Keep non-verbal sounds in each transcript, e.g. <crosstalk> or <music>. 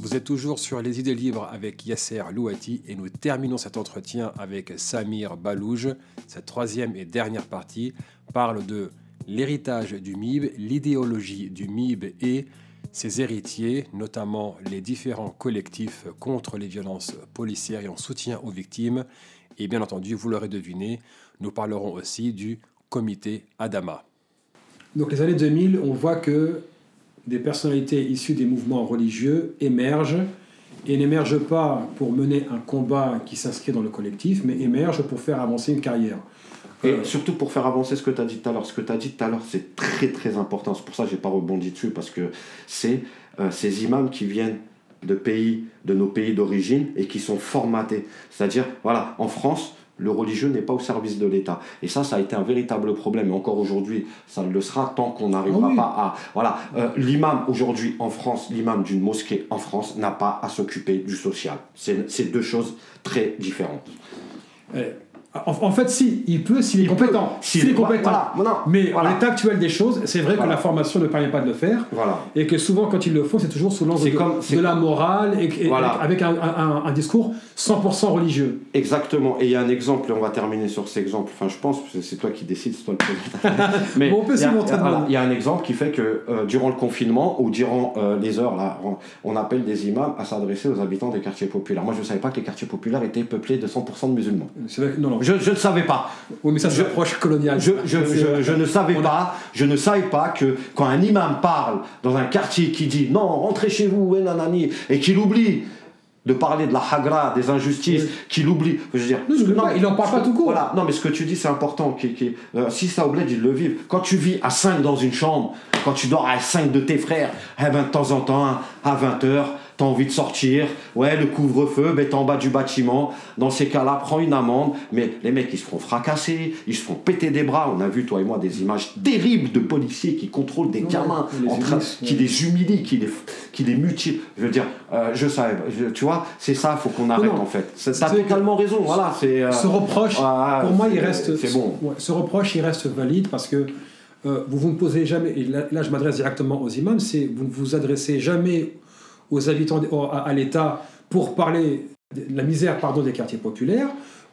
Vous êtes toujours sur Les idées libres avec Yasser Louati et nous terminons cet entretien avec Samir Balouj. Cette troisième et dernière partie parle de l'héritage du MIB, l'idéologie du MIB et ses héritiers, notamment les différents collectifs contre les violences policières et en soutien aux victimes. Et bien entendu, vous l'aurez deviné, nous parlerons aussi du comité Adama. Donc les années 2000, on voit que des personnalités issues des mouvements religieux émergent et n'émergent pas pour mener un combat qui s'inscrit dans le collectif, mais émergent pour faire avancer une carrière. Et surtout pour faire avancer ce que tu as dit tout à l'heure. Ce que tu as dit tout à l'heure, c'est très très important. C'est pour ça que je n'ai pas rebondi dessus, parce que c'est euh, ces imams qui viennent de pays, de nos pays d'origine et qui sont formatés. C'est-à-dire, voilà, en France, le religieux n'est pas au service de l'État. Et ça, ça a été un véritable problème. Et encore aujourd'hui, ça le sera tant qu'on n'arrivera ah pas à... Voilà, euh, l'imam aujourd'hui en France, l'imam d'une mosquée en France n'a pas à s'occuper du social. C'est deux choses très différentes. En, fait, si, il peut s'il est compétent. S'il est compétent. Mais en l'état actuel des choses, c'est vrai que la formation ne permet pas de le faire. Et que souvent, quand ils le font, c'est toujours sous l'angle de, de, la morale et, avec un, un, discours 100% religieux. Exactement. Et il y a un exemple, et on va terminer sur cet exemple. Enfin, je pense, c'est toi qui décides, c'est toi le président. <laughs> Mais on peut Il y a un exemple qui fait que euh, durant le confinement ou durant euh, les heures, là, on, appelle des imams à s'adresser aux habitants des quartiers populaires. Moi, je ne savais pas que les quartiers populaires étaient peuplés de 100% de musulmans. Vrai, non, non. Je, je, ne savais pas. Oui, mais ça, c'est approche coloniale. Je, je, ne savais pas. Je ne savais pas que quand un imam parle dans un quartier qui dit non, rentrez chez vous, nanani, et qu'il oublie de parler de la hagra, des injustices, qu'il oublie. Je veux dire, non, il n'en parle pas tout court. Voilà. Non, mais ce que tu dis, c'est important. Qui, qui, euh, si ça oblige, ils le vivent. Quand tu vis à 5 dans une chambre, quand tu dors à 5 de tes frères, eh ben, de temps en temps, à 20 h t'as envie de sortir, ouais, le couvre-feu, ben, t'es en bas du bâtiment. Dans ces cas-là, prends une amende. Mais les mecs, ils se font fracasser, ils se font péter des bras. On a vu, toi et moi, des images terribles de policiers qui contrôlent des gamins, en train, qui les humilient, qui les, qui les mutilent. Je veux dire, euh, je savais, tu vois, c'est ça, faut qu'on arrête en fait. T'as totalement raison, voilà. C'est, euh, ce reproche, pour moi, il reste. C'est bon. ce reproche, il reste valide parce que. Euh, vous vous ne posez jamais, et là, là je m'adresse directement aux imams, c'est vous ne vous adressez jamais aux habitants, à, l'État pour parler de la misère pardon, des quartiers populaires.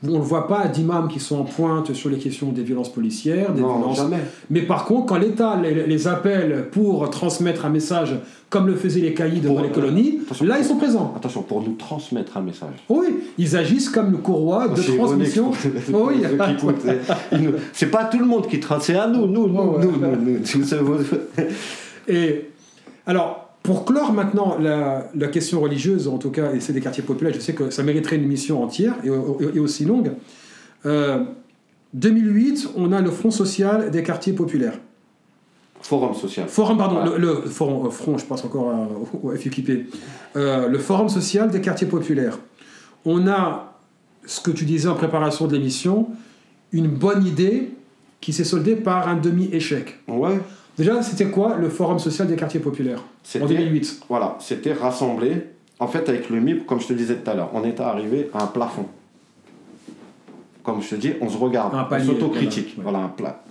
On ne voit pas d'imams qui sont en pointe sur les questions des violences policières, des violences. Mais par contre, quand l'État les, appelle pour transmettre un message, comme le faisaient les caïds dans les colonies, là ils sont présents. Attention, pour nous transmettre un message. Oui, ils agissent comme le courroie de transmission. oui, c'est pas tout le monde qui transmet, c'est à nous, nous, nous, nous, nous, Et alors, pour clore maintenant la, question religieuse, en tout cas, et c'est des quartiers populaires, je sais que ça mériterait une émission entière et, aussi longue. 2008, euh, on a le Front social des quartiers populaires. Forum social. Forum, pardon, le, forum, euh, front, je pense encore au FUQP. Euh, le Forum social des quartiers populaires. On a, ce que tu disais en préparation de l'émission, une bonne idée qui s'est soldée par un demi-échec. Ouais. Déjà, c'était quoi le Forum social des quartiers populaires en 2008 Voilà, c'était rassemblé. En fait, avec le MIP, comme je te disais tout à l'heure, on était arrivé à un plafond. Comme je te dis, on se regarde, un on s'autocritique. Voilà, un plat.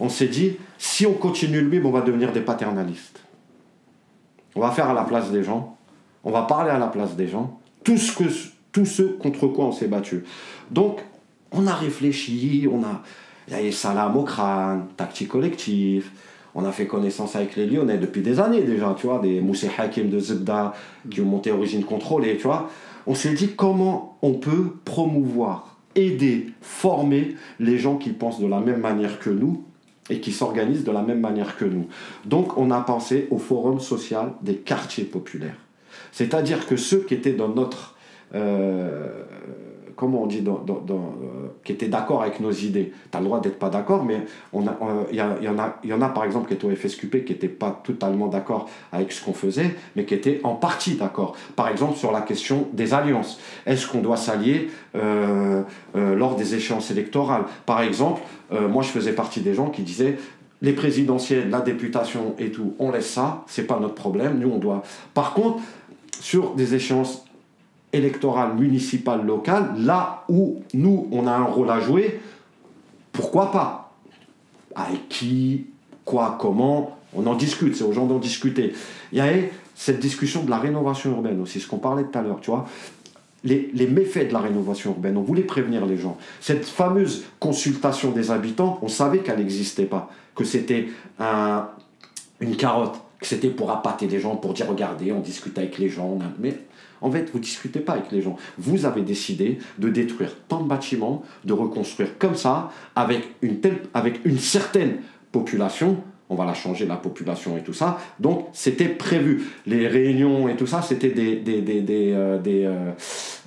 On s'est dit, si on continue le MIP, on va devenir des paternalistes. On va faire à la place des gens, on va parler à la place des gens, tout ce que, tous ceux contre quoi on s'est battu. Donc, on a réfléchi, on a. Il y a salam au crâne, tactique collectif, on a fait connaissance avec les Lyonnais depuis des années déjà, tu vois, des Moussé Hakim de Zebda qui ont monté Origine Contrôlée, tu vois. On s'est dit comment on peut promouvoir, aider, former les gens qui pensent de la même manière que nous et qui s'organisent de la même manière que nous. Donc on a pensé au forum social des quartiers populaires. C'est-à-dire que ceux qui étaient dans notre... Euh, comment on dit, dans, dans, euh, qui étaient d'accord avec nos idées. Tu as le droit d'être pas d'accord, mais il y, y, en a, y en a par exemple qui étaient au FSQP qui n'étaient pas totalement d'accord avec ce qu'on faisait, mais qui étaient en partie d'accord. Par exemple sur la question des alliances. Est-ce qu'on doit s'allier euh, euh, lors des échéances électorales? Par exemple, moi je faisais partie des gens qui disaient les présidentielles, la députation et tout, on laisse ça, c'est pas notre problème, nous on doit. Par contre, sur des échéances électorale municipale locale, là où nous, on a un rôle à jouer, pourquoi pas? Avec qui, quoi, comment? On en discute, c'est aux gens d'en discuter. Il y a cette discussion de la rénovation urbaine aussi, ce qu'on parlait tout à l'heure, tu vois. Les, les, méfaits de la rénovation urbaine, on voulait prévenir les gens. Cette fameuse consultation des habitants, on savait qu'elle n'existait pas, que c'était un, une carotte, que c'était pour appâter les gens, pour dire regardez, on discute avec les gens. Mais en fait, vous discutez pas avec les gens. Vous avez décidé de détruire tant de bâtiments, de reconstruire comme ça, avec une, telle, certaine population. On va la changer, la population et tout ça. Donc, c'était prévu. Les réunions et tout ça, c'était des, euh, euh,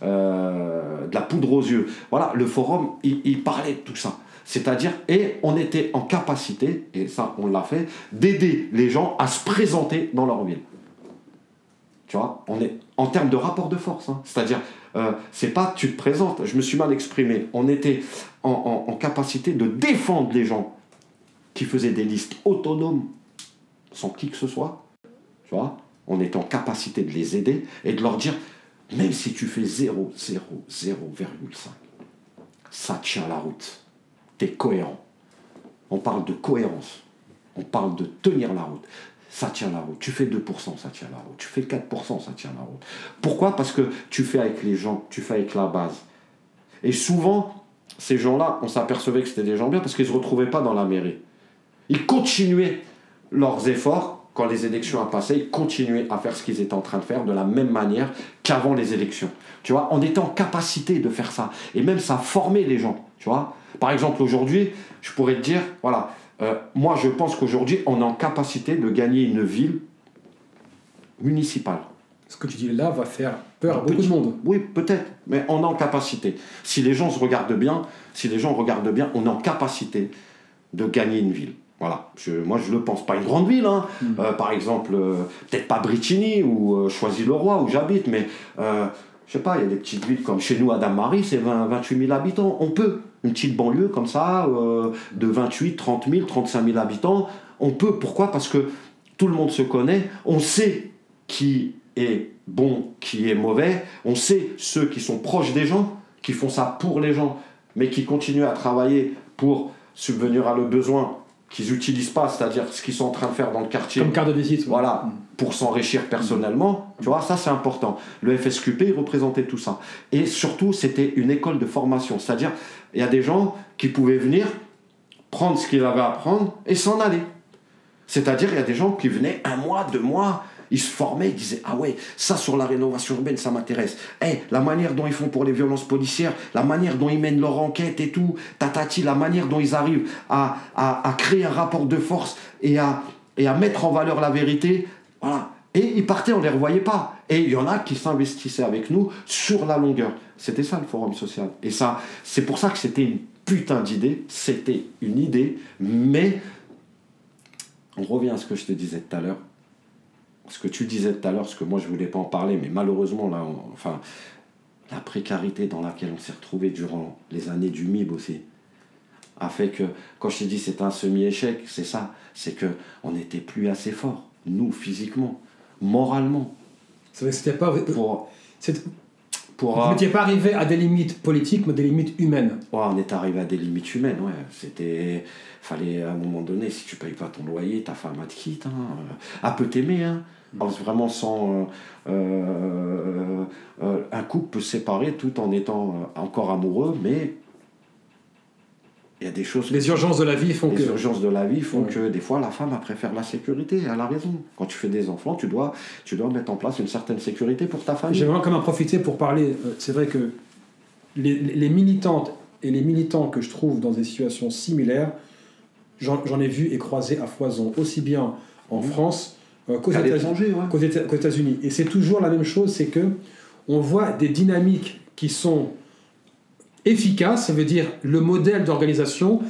euh, de la poudre aux yeux. Voilà, le forum, il, il parlait de tout ça. C'est-à-dire, et on était en capacité, et ça on l'a fait, d'aider les gens à se présenter dans leur ville. Tu vois, on est en termes de rapport de force. Hein. C'est-à-dire, euh, c'est pas tu te présentes, je me suis mal exprimé. On était en, capacité de défendre les gens qui faisaient des listes autonomes sans qui que ce soit. Tu vois, on était en capacité de les aider et de leur dire, même si tu fais 0, 0, 0,5, ça tient la route. Tu es cohérent. On parle de cohérence. On parle de tenir la route ça tient la route. Tu fais 2%, ça tient la route. Tu fais 4%, ça tient la route. Pourquoi? Parce que tu fais avec les gens, tu fais avec la base. Et souvent, ces gens-là, on s'apercevait que c'était des gens bien parce qu'ils ne se retrouvaient pas dans la mairie. Ils continuaient leurs efforts quand les élections ont passé, ils continuaient à faire ce qu'ils étaient en train de faire de la même manière qu'avant les élections. Tu vois, on était en capacité de faire ça. Et même ça formait les gens. Tu vois, par exemple, aujourd'hui, je pourrais te dire, voilà, euh, moi, je pense qu'aujourd'hui, on est en capacité de gagner une ville municipale. Ce que tu dis là va faire peur à beaucoup de monde. Oui, peut-être, mais on est en capacité. Si les gens se regardent bien, si les gens regardent bien, on est en capacité de gagner une ville. Voilà, moi je le pense, pas une grande ville, hein. Hmm. Euh, par exemple, euh, peut-être pas Brittany ou Choisy-le-Roi où j'habite, mais je sais pas, il y a des petites villes comme chez nous à Dame-Marie, c'est 20, 28 000 habitants, on peut. Une petite banlieue comme ça, euh, de 28, 30 000, 35 000 habitants. On peut, pourquoi? Parce que tout le monde se connaît, on sait qui est bon, qui est mauvais, on sait ceux qui sont proches des gens, qui font ça pour les gens, mais qui continuent à travailler pour subvenir à le besoin qu'ils n'utilisent pas, c'est-à-dire ce qu'ils sont en train de faire dans le quartier. Comme carte de visite. Voilà, mm. pour s'enrichir personnellement. Tu vois, ça c'est important. Le FSQP, il représentait tout ça. Et surtout, c'était une école de formation. C'est-à-dire, il y a des gens qui pouvaient venir, prendre ce qu'ils avaient à prendre et s'en aller. C'est-à-dire, il y a des gens qui venaient un mois, deux mois, ils se formaient, ils disaient Ah ouais, ça sur la rénovation urbaine, ça m'intéresse. Eh, la manière dont ils font pour les violences policières, la manière dont ils mènent leur enquête et tout, tatati, la manière dont ils arrivent à, à, créer un rapport de force et à, et à mettre en valeur la vérité, voilà. Et ils partaient, on ne les revoyait pas. Et il y en a qui s'investissaient avec nous sur la longueur. C'était ça le forum social. Et ça, c'est pour ça que c'était une putain d'idée. C'était une idée, mais on revient à ce que je te disais tout à l'heure ce que tu disais tout à l'heure, ce que moi je voulais pas en parler, mais malheureusement, là, enfin, la précarité dans laquelle on s'est retrouvé durant les années du MIB aussi, a fait que, quand je t'ai dit c'est un semi-échec, c'est ça, c'est que on n'était plus assez fort, nous, physiquement, moralement. C'est vrai que c'était pas... Pour, pour, Vous n'étiez pas arrivé à des limites politiques, mais des limites humaines. Ouais, on est arrivé à des limites humaines, ouais. C'était fallait à un moment donné, si tu payes pas ton loyer, ta femme te quitte. Hein. Elle peut t'aimer, hein. Vraiment sans. Euh, euh, euh, un couple peut se séparer tout en étant encore amoureux, mais il y a des choses. Les urgences de la vie font les que. Les urgences de la vie font que des fois la femme préfère la sécurité. Elle a raison. Quand tu fais des enfants, tu dois, tu dois mettre en place une certaine sécurité pour ta famille. J'aimerais quand même en profiter pour parler. C'est vrai que les, les, militantes et les militants que je trouve dans des situations similaires, j'en ai vu et croisé à foison, aussi bien en mmh. France qu'aux États-Unis. Et c'est toujours la même chose, c'est que on voit des dynamiques qui sont efficaces, ça veut dire le modèle d'organisation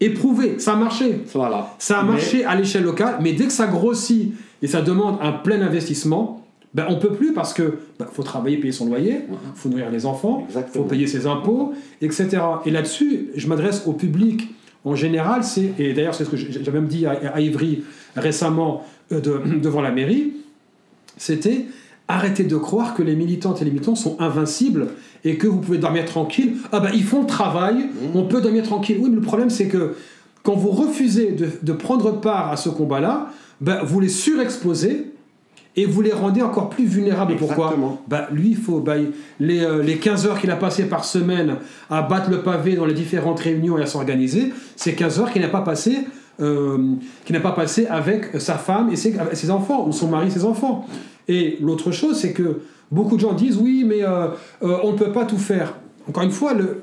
éprouvé, ça a marché. Voilà. Ça a marché à l'échelle locale, mais dès que ça grossit et ça demande un plein investissement, ben on peut plus parce que ben, faut travailler, payer son loyer, il faut nourrir les enfants, il faut payer ses impôts, etc. Et là-dessus, je m'adresse au public en général, c'est, et d'ailleurs c'est ce que j'avais même dit à Ivry récemment, euh, <clears throat> devant la mairie, c'était arrêtez de croire que les militantes et les militants sont invincibles et que vous pouvez dormir tranquille. Ah ben ils font le travail, mmh. on peut dormir tranquille. Oui, mais le problème c'est que quand vous refusez de, prendre part à ce combat-là, ben, vous les surexposez et vous les rendez encore plus vulnérables. Pourquoi bah, Lui, il faut, bah, les, euh, les 15 heures qu'il a passées par semaine à battre le pavé dans les différentes réunions et à s'organiser, c'est 15 heures qu'il n'a pas passé. Euh, n'a pas passé avec sa femme et ses, ses, enfants, ou son mari et ses enfants. Et l'autre chose, c'est que beaucoup de gens disent oui, mais euh, on ne peut pas tout faire. Encore une fois, le,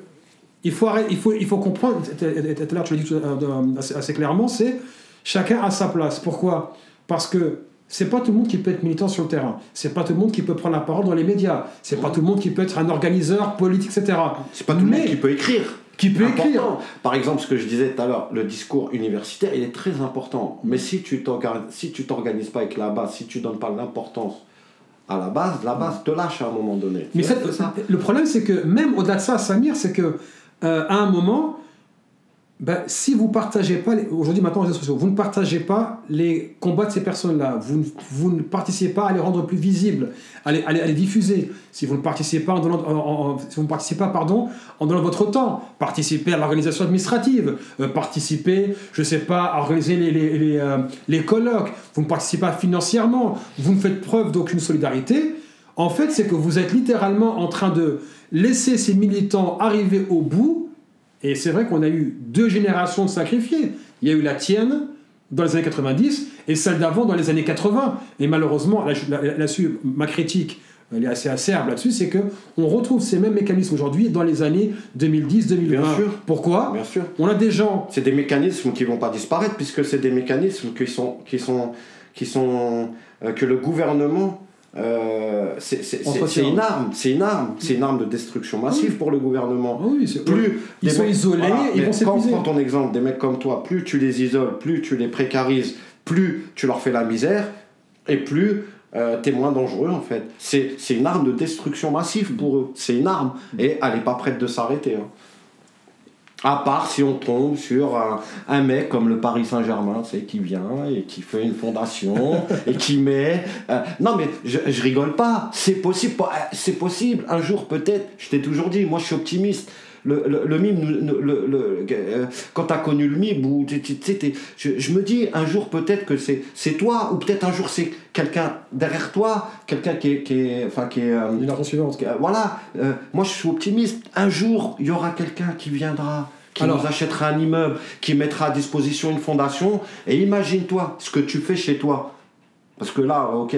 il, faut il, faut, il faut comprendre, tout à l'heure tu l'as dit assez, clairement, c'est chacun a sa place. Pourquoi? Parce que c'est pas tout le monde qui peut être militant sur le terrain. C'est pas tout le monde qui peut prendre la parole dans les médias. C'est pas tout le monde qui peut être un organiseur politique, etc. C'est pas tout le monde qui peut écrire. Qui peut écrire. Par exemple, ce que je disais tout à l'heure, le discours universitaire, il est très important. Mais si tu si tu t'organises pas avec la base, si tu donnes pas l'importance à la base, la base te lâche à un moment donné. Mais ça, le problème, c'est que même au-delà de ça, Samir, c'est que euh, à un moment, ben, si vous partagez pas, aujourd'hui maintenant les réseaux sociaux, vous ne partagez pas les combats de ces personnes-là, vous, ne participez pas à les rendre plus visibles, à les, diffuser, si vous ne participez pas en donnant, si vous ne participez pas, pardon, en donnant votre temps, participez à l'organisation administrative, euh, participez, je ne sais pas, à organiser euh, les colloques, vous ne participez pas financièrement, vous ne faites preuve d'aucune solidarité, en fait c'est que vous êtes littéralement en train de laisser ces militants arriver au bout et c'est vrai qu'on a eu deux générations de sacrifiés. Il y a eu la tienne dans les années 90 et celle d'avant dans les années 80. Et malheureusement, là-dessus, ma critique, elle est assez acerbe là-dessus, c'est que on retrouve ces mêmes mécanismes aujourd'hui dans les années 2010-2020. Bien sûr. Pourquoi? Bien sûr. On a des gens. C'est des mécanismes qui vont pas disparaître puisque c'est des mécanismes qui sont qui sont qui sont euh, que le gouvernement euh, c'est une arme, c'est une arme, c'est une arme de destruction massive pour le gouvernement. Oui, plus ils sont isolés, ils vont s'épuiser. Prends ton exemple, des mecs comme toi, plus tu les isoles, plus tu les précarises, plus tu leur fais la misère, et plus euh, t'es moins dangereux en fait. C'est une arme de destruction massive pour eux. C'est une arme, et elle n'est pas prête de s'arrêter. Hein. À part si on tombe sur un, mec comme le Paris Saint-Germain, c'est qui vient et qui fait une fondation <laughs> et qui met. Euh, non, mais je, je rigole pas. C'est possible. C'est possible. Un jour, peut-être. Je t'ai toujours dit, moi, je suis optimiste le, le, le mime, le, le, euh, quand tu as connu le mime, ou, je, je, me dis un jour peut-être que c'est toi, ou peut-être un jour c'est quelqu'un derrière toi, quelqu'un qui est. Qui est, enfin, qui est euh, suivante. voilà, moi je suis optimiste. Un jour, il y aura quelqu'un qui viendra qui nous achètera un immeuble, qui mettra à disposition une fondation. Et imagine-toi ce que tu fais chez toi. Parce que là, ok,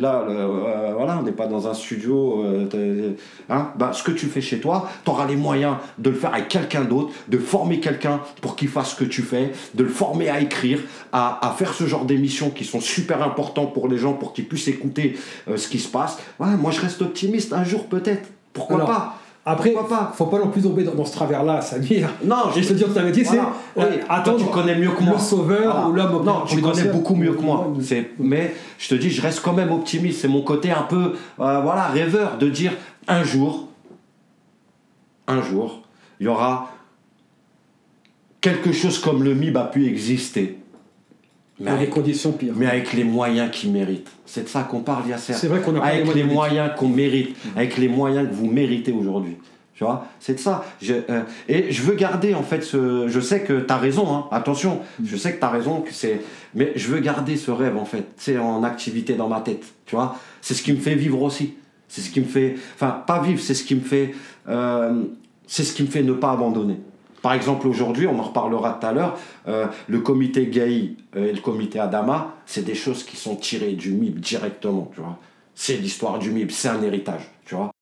là, euh, voilà, on n'est pas dans un studio. Euh, hein, bah, ce que tu fais chez toi, tu auras les moyens de le faire avec quelqu'un d'autre, de former quelqu'un pour qu'il fasse ce que tu fais, de le former à écrire, à, faire ce genre d'émissions qui sont super importants pour les gens, pour qu'ils puissent écouter euh, ce qui se passe. Ouais, moi, je reste optimiste. Un jour, peut-être. Pourquoi pas? Après, pas faut pas non plus tomber dans, ce travers-là, Samir. Non, je te dis que métier, c'est oui, attends, tu connais mieux que moi. Le sauveur ou l'homme Non, tu connais beaucoup mieux que moi. Mais je te dis, je reste quand même optimiste. C'est mon côté un peu, euh, voilà, rêveur de dire un jour, un jour, il y aura quelque chose comme le MIB a pu exister mais avec, des conditions pires. Mais avec les moyens qu'ils méritent. C'est de ça qu'on parle, Yasser. C'est vrai qu'on a Avec les moyens qu'on mérite, mm. avec les moyens que vous méritez aujourd'hui. Tu vois, c'est de ça. Je, euh, et je veux garder, en fait, ce. Je sais que tu as raison, hein. attention, mm. je sais que tu as raison, que c'est. Mais je veux garder ce rêve, en fait, c'est en activité dans ma tête. Tu vois, c'est ce qui me fait vivre aussi. C'est ce qui me fait. Enfin, pas vivre, c'est ce qui me fait. Euh, c'est ce qui me fait ne pas abandonner. Par exemple, aujourd'hui, on en reparlera tout à l'heure, euh, le comité gay euh, et le comité Adama, c'est des choses qui sont tirées du MIB directement, tu vois. C'est l'histoire du MIB, c'est un héritage, tu vois.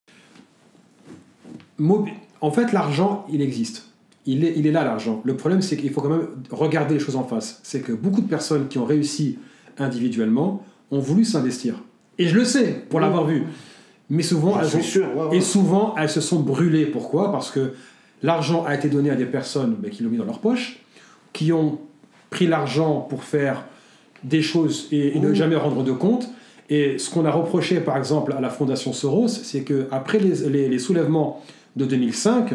En fait, l'argent, il existe. Il est, il est là, l'argent. Le problème, c'est qu'il faut quand même regarder les choses en face. C'est que beaucoup de personnes qui ont réussi individuellement ont voulu s'investir. Et je le sais, pour l'avoir vu. Mais souvent, elles et souvent, elles se sont brûlées. Pourquoi? Parce que L'argent a été donné à des personnes ben, qui l'ont mis dans leur poche, qui ont pris l'argent pour faire des choses et, ne jamais rendre de compte. Et ce qu'on a reproché, par exemple, à la Fondation Soros, c'est qu'après les, les, soulèvements de 2005,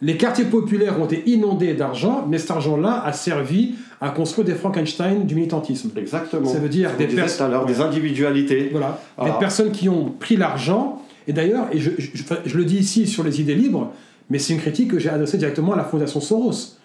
les quartiers populaires ont été inondés d'argent, mais cet argent-là a servi à construire des Frankenstein du militantisme. Exactement. Ça veut dire des personnes. des individualités. Voilà. Des personnes qui ont pris l'argent. Et d'ailleurs, et je, je, le dis ici sur les idées libres, Mais c'est une critique que j'ai adressée directement à la Fondation Soros.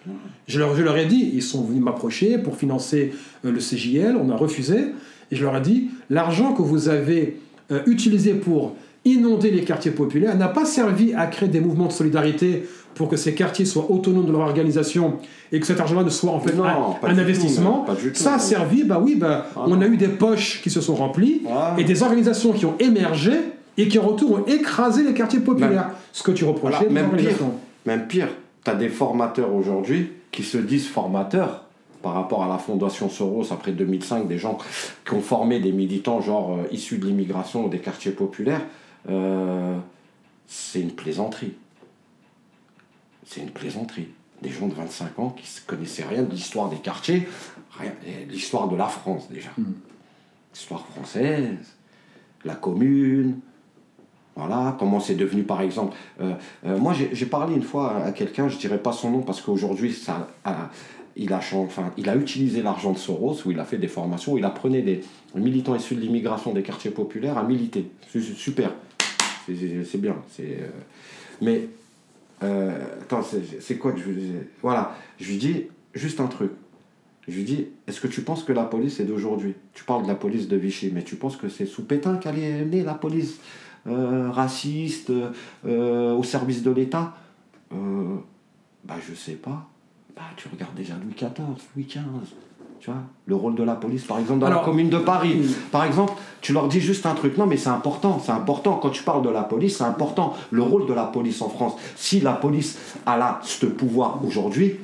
Je leur, je leur ai dit, ils sont venus m'approcher pour financer euh, le CJL, on a refusé. Et je leur ai dit, l'argent que vous avez euh, utilisé pour inonder les quartiers populaires n'a pas servi à créer des mouvements de solidarité pour que ces quartiers soient autonomes de leur organisation et que cet argent-là ne soit en fait un, investissement. ça a servi, bah oui, bah, ah on a eu des poches qui se sont remplies et des organisations qui ont émergé et qui en retour ont écrasé les quartiers populaires. Ce que tu reprochais même pire, même pire, tu as des formateurs aujourd'hui qui se disent formateurs par rapport à la fondation Soros après 2005, des gens qui ont formé des militants genre euh, issus de l'immigration ou des quartiers populaires, euh, c'est une plaisanterie c'est une plaisanterie. Des gens de 25 ans qui ne connaissaient rien de l'histoire des quartiers, l'histoire de la France déjà. Hmm. L'histoire française, la commune, voilà, comment c'est devenu par exemple. Euh, euh, moi j'ai parlé une fois à quelqu'un, je ne dirais pas son nom parce qu'aujourd'hui ça il, a, utilisé l'argent de Soros, où il a fait des formations, où il apprenait des militants issus de l'immigration des quartiers populaires à militer. Super, c'est bien. Euh, mais c'est quoi que je lui Voilà, je lui dis juste un truc. Je lui dis, est-ce que tu penses que la police est d'aujourd'hui? Tu parles de la police de Vichy, mais tu penses que c'est sous Pétain qu'elle est née, la police? Euh, raciste, euh, au service de l'État Bah, je sais pas. Bah, tu regardes déjà Louis XIV, Louis XV. Tu vois, le rôle de la police, par exemple, dans la commune de Paris. Par exemple, tu leur dis juste un truc. Non, mais c'est important, c'est important. Quand tu parles de la police, c'est important. Le rôle de la police en France. Si la police a là ce pouvoir aujourd'hui,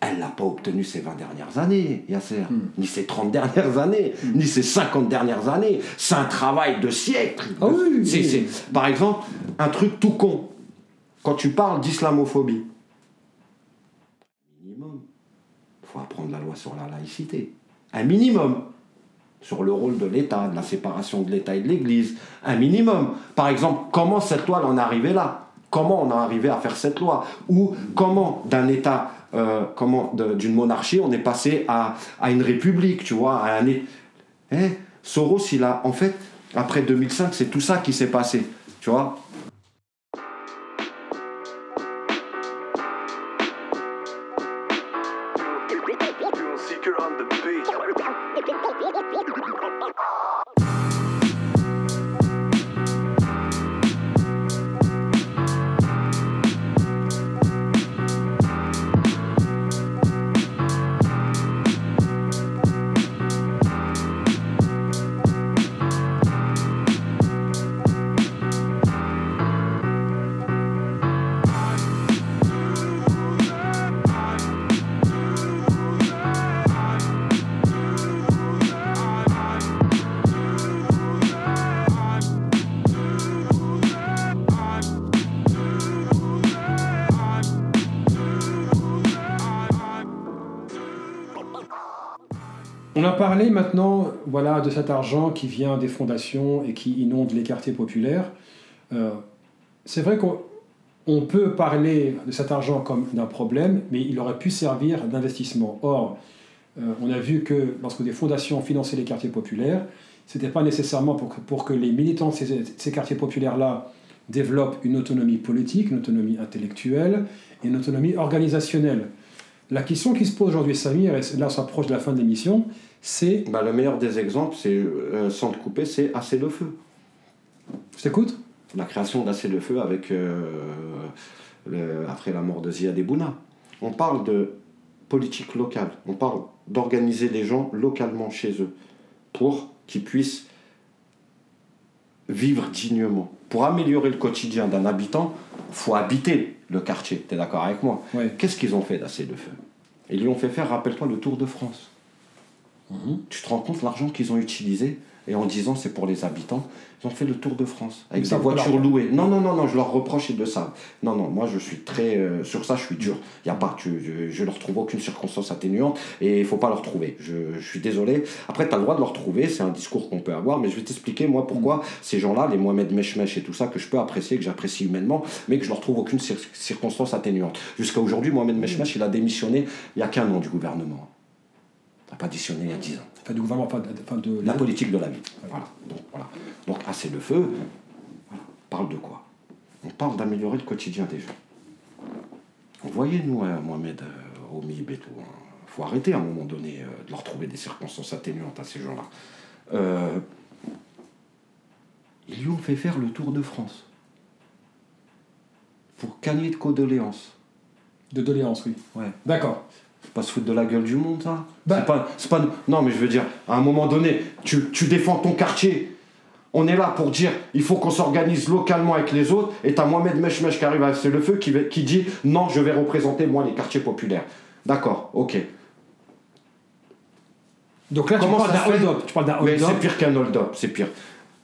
elle l'a pas obtenu ces 20 dernières années, Yasser. Hmm. Ni ces 30 dernières années, hmm. ni ces 50 dernières années. C'est un travail de siècle. Ah oui, c'est, par exemple, un truc tout con. Quand tu parles d'islamophobie, faut apprendre la loi sur la laïcité. Un minimum. Sur le rôle de l'État, de la séparation de l'État et de l'Église. Un minimum. Par exemple, comment cette loi en est arrivée là? Comment on est arrivé à faire cette loi? Ou comment d'un État, euh, comment d'une monarchie, on est passé à, une république, tu vois à un, hein Soros, il a, en fait, après 2005, c'est tout ça qui s'est passé, tu vois maintenant voilà, de cet argent qui vient des fondations et qui inonde les quartiers populaires. Euh, c'est vrai qu'on peut parler de cet argent comme d'un problème, mais il aurait pu servir d'investissement. Or, euh, on a vu que lorsque des fondations finançaient les quartiers populaires, ce n'était pas nécessairement pour que, pour que les militants de ces, ces quartiers populaires-là développent une autonomie politique, une autonomie intellectuelle et une autonomie organisationnelle. La question qui se pose aujourd'hui, Samir, et là on s'approche de la fin de l'émission, c'est. Bah, le meilleur des exemples, c'est, euh, sans te couper, c'est Assez le feu. Je t'écoute La création d'Assez le feu avec, euh, après la mort de Ziad Ebouna. On parle de politique locale, on parle d'organiser les gens localement chez eux pour qu'ils puissent vivre dignement. Pour améliorer le quotidien d'un habitant, faut habiter le quartier. Tu es d'accord avec moi Qu'est-ce qu'ils ont fait d'Assez le feu Ils lui ont fait faire, rappelle-toi, le Tour de France. Mhm. Tu te rends compte l'argent qu'ils ont utilisé et en disant c'est pour les habitants, ils ont fait le tour de France avec des voitures louées. Non, non, non, non, je leur reproche de ça. Non, non, moi je suis très. Euh, sur ça, je suis dur. Il y a pas, tu, je ne leur trouve aucune circonstance atténuante et il faut pas leur trouver. Je, je suis désolé. Après, tu as le droit de leur trouver, c'est un discours qu'on peut avoir, mais je vais t'expliquer moi pourquoi mm. ces gens-là, les Mohamed Meshmesh et tout ça, que je peux apprécier, que j'apprécie humainement, mais que je leur trouve aucune circonstance atténuante. Jusqu'à aujourd'hui, Mohamed Meshmesh, il a démissionné il y a qu'un an du gouvernement n'a pas additionné il y a 10 ans. Enfin, du gouvernement, de... La politique de la vie. Voilà. Donc, voilà. Donc, assez le feu, parle de quoi? On parle d'améliorer le quotidien des gens. Vous voyez, nous, hein, Mohamed, euh, au MIB et tout, il hein. faut arrêter à un moment donné euh, de leur trouver des circonstances atténuantes à ces gens-là. Euh, ils lui ont fait faire le tour de France. Pour gagner de condoléances. De doléances, oui. Ouais. D'accord. C'est pas se foutre de la gueule du monde, ça bah. C'est pas, pas, Non, mais je veux dire, à un moment donné, tu, tu défends ton quartier. On est là pour dire il faut qu'on s'organise localement avec les autres. Et t'as Mohamed Meshmesh qui arrive à C'est le feu qui, qui dit non, je vais représenter moi les quartiers populaires. D'accord, ok. Donc là, tu parles d'un hold-up. Tu parles d'un Mais c'est pire qu'un hold-up, c'est pire.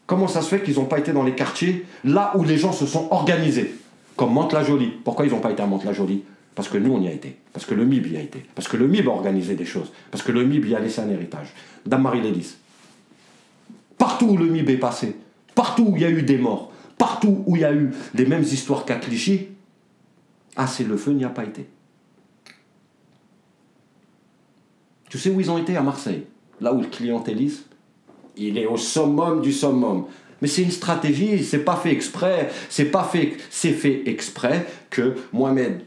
Comment ça se fait qu'ils n'ont pas été dans les quartiers là où les gens se sont organisés? Comme Mantes-la-Jolie. Pourquoi ils n'ont pas été à Mantes-la-Jolie? Parce que nous, on y a été. Parce que le MIB y a été. Parce que le MIB a organisé des choses. Parce que le MIB y a laissé un héritage. Dame Marie Lélis. Partout où le MIB est passé, partout où il y a eu des morts, partout où il y a eu les mêmes histoires qu'à Clichy, assez le feu n'y a pas été. Tu sais où ils ont été? À Marseille. Là où le clientélisme, il est au summum du summum. Mais c'est une stratégie, c'est pas fait exprès, c'est pas fait, c'est fait exprès que Mohamed,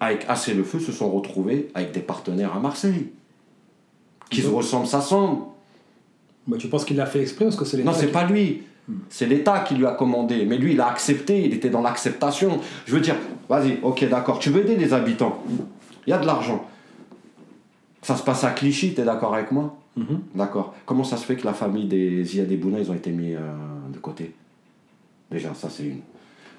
avec Assez le Feu, se sont retrouvés avec des partenaires à Marseille qui se ressemblent, s'assemblent. Mais tu penses qu'il l'a fait exprès parce que c'est l'État Non, c'est pas lui. Hmm. C'est l'État qui lui a commandé. Mais lui, il a accepté, il était dans l'acceptation. Je veux dire, vas-y, ok, d'accord, tu veux aider les habitants. Il y a de l'argent. Ça se passe à Clichy, tu es d'accord avec moi mhm. D'accord. Comment ça se fait que la famille des Bouna, ils ont été mis euh, de côté? Déjà, ça c'est une.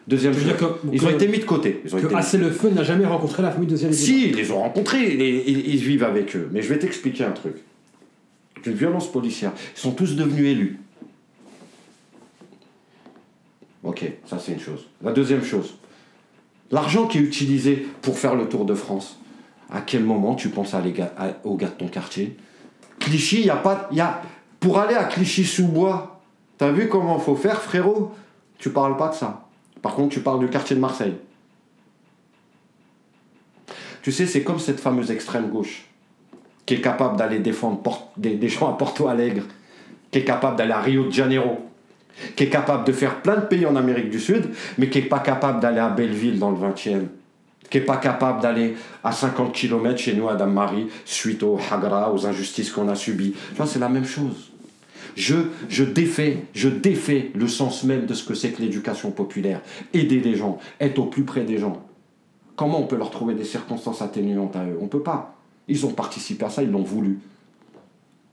Deuxième chose, ils ont été mis de côté. Ils ont que Assez le Feu n'a jamais rencontré la famille de Ziad Si, ils les ont rencontrés, ils, vivent avec eux. Mais je vais t'expliquer un truc. Une violence policière. Ils sont tous devenus élus. Ok, ça c'est une chose. La deuxième chose, l'argent qui est utilisé pour faire le tour de France, à quel moment tu penses à aux gars de ton quartier? Clichy, il y a pas. Y a, pour aller à Clichy-sous-Bois, t'as vu comment faut faire, frérot? Tu parles pas de ça. Par contre, tu parles du quartier de Marseille. Tu sais, c'est comme cette fameuse extrême gauche qui est capable d'aller défendre des, gens à Porto Alegre, qui est capable d'aller à Rio de Janeiro, qui est capable de faire plein de pays en Amérique du Sud, mais qui n'est pas capable d'aller à Belleville dans le 20e, qui n'est pas capable d'aller à 50 km chez nous à Dame-Marie suite au Hagra, aux injustices qu'on a subies. Tu vois, c'est la même chose. Je, défais, je défais le sens même de ce que c'est que l'éducation populaire. Aider les gens, être au plus près des gens. Comment on peut leur trouver des circonstances atténuantes à eux? On ne peut pas. Ils ont participé à ça, ils l'ont voulu.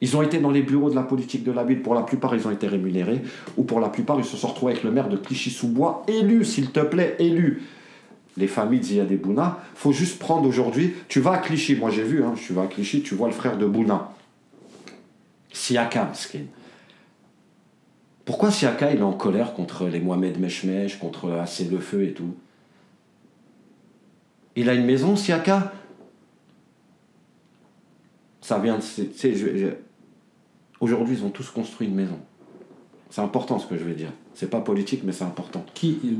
Ils ont été dans les bureaux de la politique de la ville. Pour la plupart, ils ont été rémunérés. Ou pour la plupart, ils se sont retrouvés avec le maire de Clichy-sous-Bois, élu, s'il te plaît, élu. Les familles et Bouna, faut juste prendre aujourd'hui. Tu vas à Clichy, moi j'ai vu, hein, tu vas à Clichy, tu vois le frère de Bouna. Siaka, skin. Pourquoi Siaka il est en colère contre les Mohamed Meshmesh, contre Assez le Feu et tout? Il a une maison, Siaka? Ça vient de. Aujourd'hui, ils ont tous construit une maison. C'est important ce que je vais dire. C'est pas politique, mais c'est important. Qui il?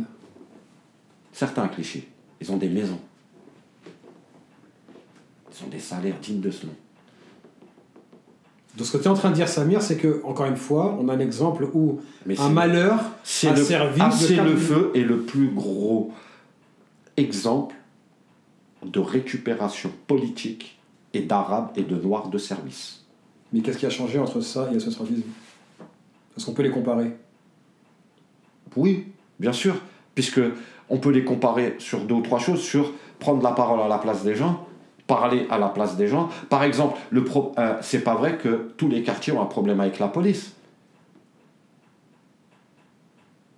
Certains clichés. Ils ont des maisons. Ils ont des salaires dignes de ce nom. Donc ce que tu es en train de dire, Samir, c'est que, encore une fois, on a un exemple où un malheur a le, servi C'est le feu est le plus gros exemple de récupération politique et d'arabes et de noirs de service. Mais qu'est-ce qui a changé entre ça et ce service Est-ce qu'on peut les comparer? Oui, bien sûr, puisque on peut les comparer sur deux ou trois choses, sur prendre la parole à la place des gens, parler à la place des gens. Par exemple, le pro, euh, c'est pas vrai que tous les quartiers ont un problème avec la police.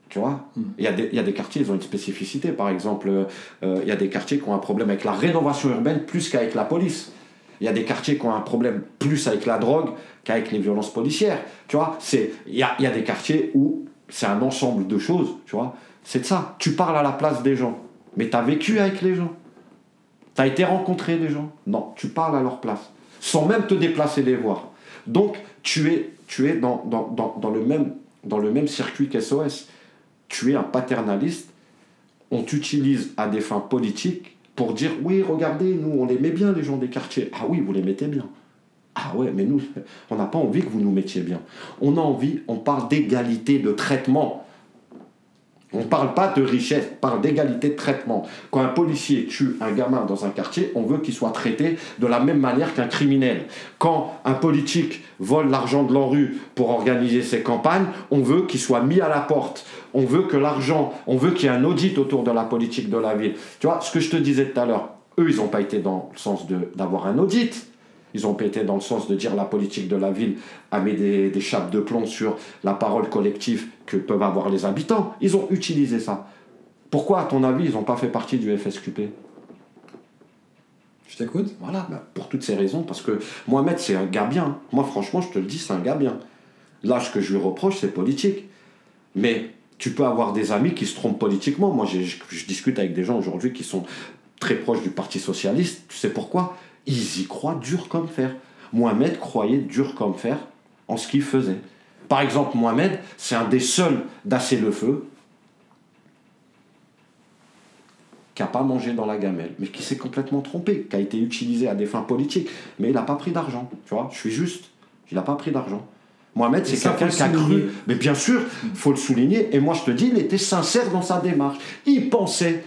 Tu vois? Hmm. Il y, a des, y, a des quartiers, ils ont une spécificité. Par exemple, euh, il y a des quartiers qui ont un problème avec la rénovation urbaine plus qu'avec la police. Il y a des quartiers qui ont un problème plus avec la drogue qu'avec les violences policières. Tu vois? Il y a, y a des quartiers où c'est un ensemble de choses. Tu vois? C'est de ça. Tu parles à la place des gens. Mais tu as vécu avec les gens. Été rencontrer des gens Non, tu parles à leur place, sans même te déplacer les voir. Donc, tu es, tu es dans, dans, le même, dans le même circuit qu'SOS. Tu es un paternaliste. On t'utilise à des fins politiques pour dire oui, regardez, nous, on les met bien, les gens des quartiers. Ah oui, vous les mettez bien. Ah ouais, mais nous, <laughs> on n'a pas envie que vous nous mettiez bien. On a envie, on parle d'égalité de traitement. On ne parle pas de richesse, on parle d'égalité de traitement. Quand un policier tue un gamin dans un quartier, on veut qu'il soit traité de la même manière qu'un criminel. Quand un politique vole l'argent de l'ANRU pour organiser ses campagnes, on veut qu'il soit mis à la porte. On veut que l'argent, on veut qu'il y ait un audit autour de la politique de la ville. Tu vois, ce que je te disais tout à l'heure, eux, ils n'ont pas été dans le sens d'avoir un audit. Ils ont été dans le sens de dire la politique de la ville a mis des, des chapes de plomb sur la parole collective que peuvent avoir les habitants. Ils ont utilisé ça. Pourquoi, à ton avis, ils n'ont pas fait partie du FSQP Je t'écoute. Voilà, bah, pour toutes ces raisons, parce que Mohamed, c'est un gars bien. Moi, franchement, je te le dis, c'est un gars bien. Là, ce que je lui reproche, c'est politique. Mais tu peux avoir des amis qui se trompent politiquement. Moi, je, je discute avec des gens aujourd'hui qui sont très proches du Parti Socialiste. Tu sais pourquoi? Ils y croient dur comme fer. Mohamed croyait dur comme fer en ce qu'il faisait. Par exemple, Mohamed, c'est un des seuls d'Assez le feu qui n'a pas mangé dans la gamelle, mais qui s'est complètement trompé, qui a été utilisé à des fins politiques, mais il n'a pas pris d'argent. Tu vois, je suis juste, il n'a pas pris d'argent. Mohamed, c'est quelqu'un qui a cru, mais bien sûr, il faut le souligner, et moi je te dis, il était sincère dans sa démarche. Il pensait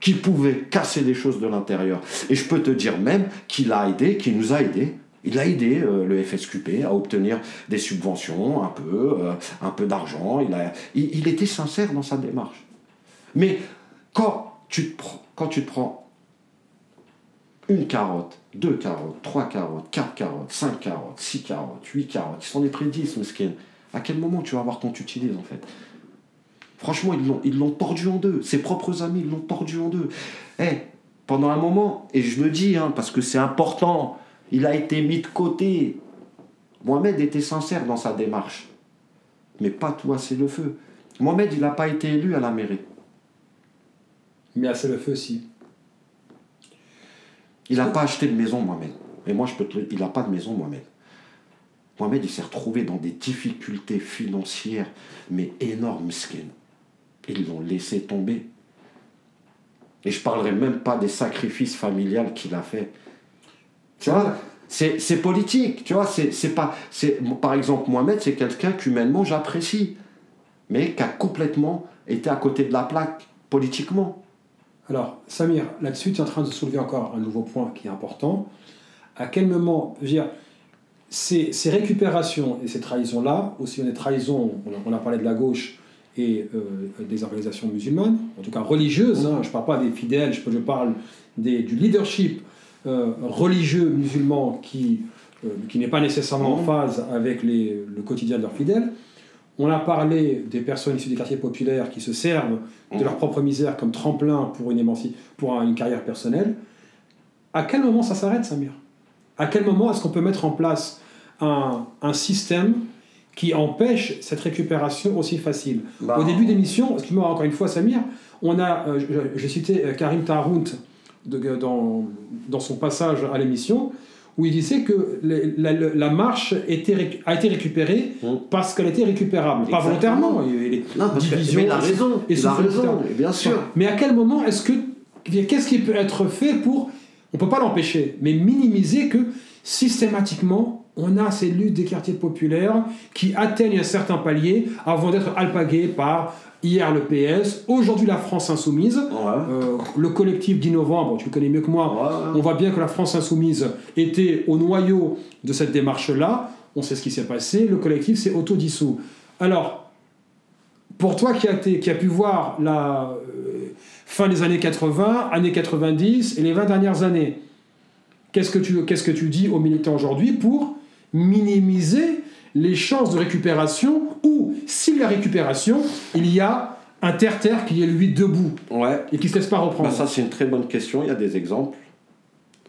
qui pouvait casser des choses de l'intérieur. Et je peux te dire même qu'il a aidé, qu'il nous a aidé. Il a aidé euh, le FSQP à obtenir des subventions, un peu, euh, un peu d'argent. Il, il, était sincère dans sa démarche. Mais quand tu te prends, quand tu prends une carotte, deux carottes, trois carottes, quatre carottes, cinq carottes, six carottes, huit carottes, ils sont des prix 10, mesquin. À quel moment tu vas voir qu'on t'utilise en fait? Franchement, ils l'ont, ils l'ont tordu en deux. Ses propres amis l'ont tordu en deux. Eh, pendant un moment, et je me dis, hein, parce que c'est important, il a été mis de côté. Mohamed était sincère dans sa démarche. Mais pas tout assez le feu. Mohamed, il n'a pas été élu à la mairie. Mais assez le feu, si. Il n'a pas acheté de maison, Mohamed. Et moi, je peux te il n'a pas de maison, Mohamed. Mohamed, il s'est retrouvé dans des difficultés financières, mais énormes, skin. Ils l'ont laissé tomber. Et je ne parlerai même pas des sacrifices familiales qu'il a fait. Tu vois, c'est politique, tu vois, c'est pas... Par exemple, Mohamed, c'est quelqu'un qu'humainement j'apprécie, mais qui a complètement été à côté de la plaque politiquement. Alors, Samir, là-dessus, tu es en train de soulever encore un nouveau point qui est important. À quel moment, je veux dire, ces, ces récupérations et ces trahisons-là, aussi on est trahison, on a parlé de la gauche, et euh, des organisations musulmanes, en tout cas religieuses, hein. je ne parle pas des fidèles, je, je parle des, du leadership euh, religieux musulman qui, euh, qui n'est pas nécessairement en phase avec les, le quotidien de leurs fidèles. On a parlé des personnes issues des quartiers populaires qui se servent de leur propre misère comme tremplin pour une, pour une carrière personnelle. À quel moment ça s'arrête, Samir? À quel moment est-ce qu'on peut mettre en place un, un système qui empêche cette récupération aussi facile. Bah. Au début d'émission, excuse-moi encore une fois Samir, on a, euh, j'ai cité euh, Karim Tarount dans, dans son passage à l'émission, où il disait que la, marche était, a été récupérée mmh. parce qu'elle était récupérable, pas volontairement. non, parce division, il a raison, et il a raison, bien sûr. Mais à quel moment est-ce que qu'est-ce qui peut être fait pour on peut pas l'empêcher, mais minimiser que systématiquement on a ces luttes des quartiers populaires qui atteignent un certain palier avant d'être alpaguées par hier le PS, aujourd'hui la France Insoumise, euh, le collectif 10 novembre, tu le connais mieux que moi, on voit bien que la France Insoumise était au noyau de cette démarche-là, on sait ce qui s'est passé, le collectif s'est autodissous. Alors, pour toi qui a, qui a pu voir la euh, fin des années 80, années 90 et les 20 dernières années, qu'est-ce que tu, qu'est-ce que tu dis aux militants aujourd'hui pour minimiser les chances de récupération ou, si la récupération, il y a un terre-terre qui est lui debout ouais. et qui ne se laisse pas reprendre bah, Ça, c'est une très bonne question. Il y a des exemples.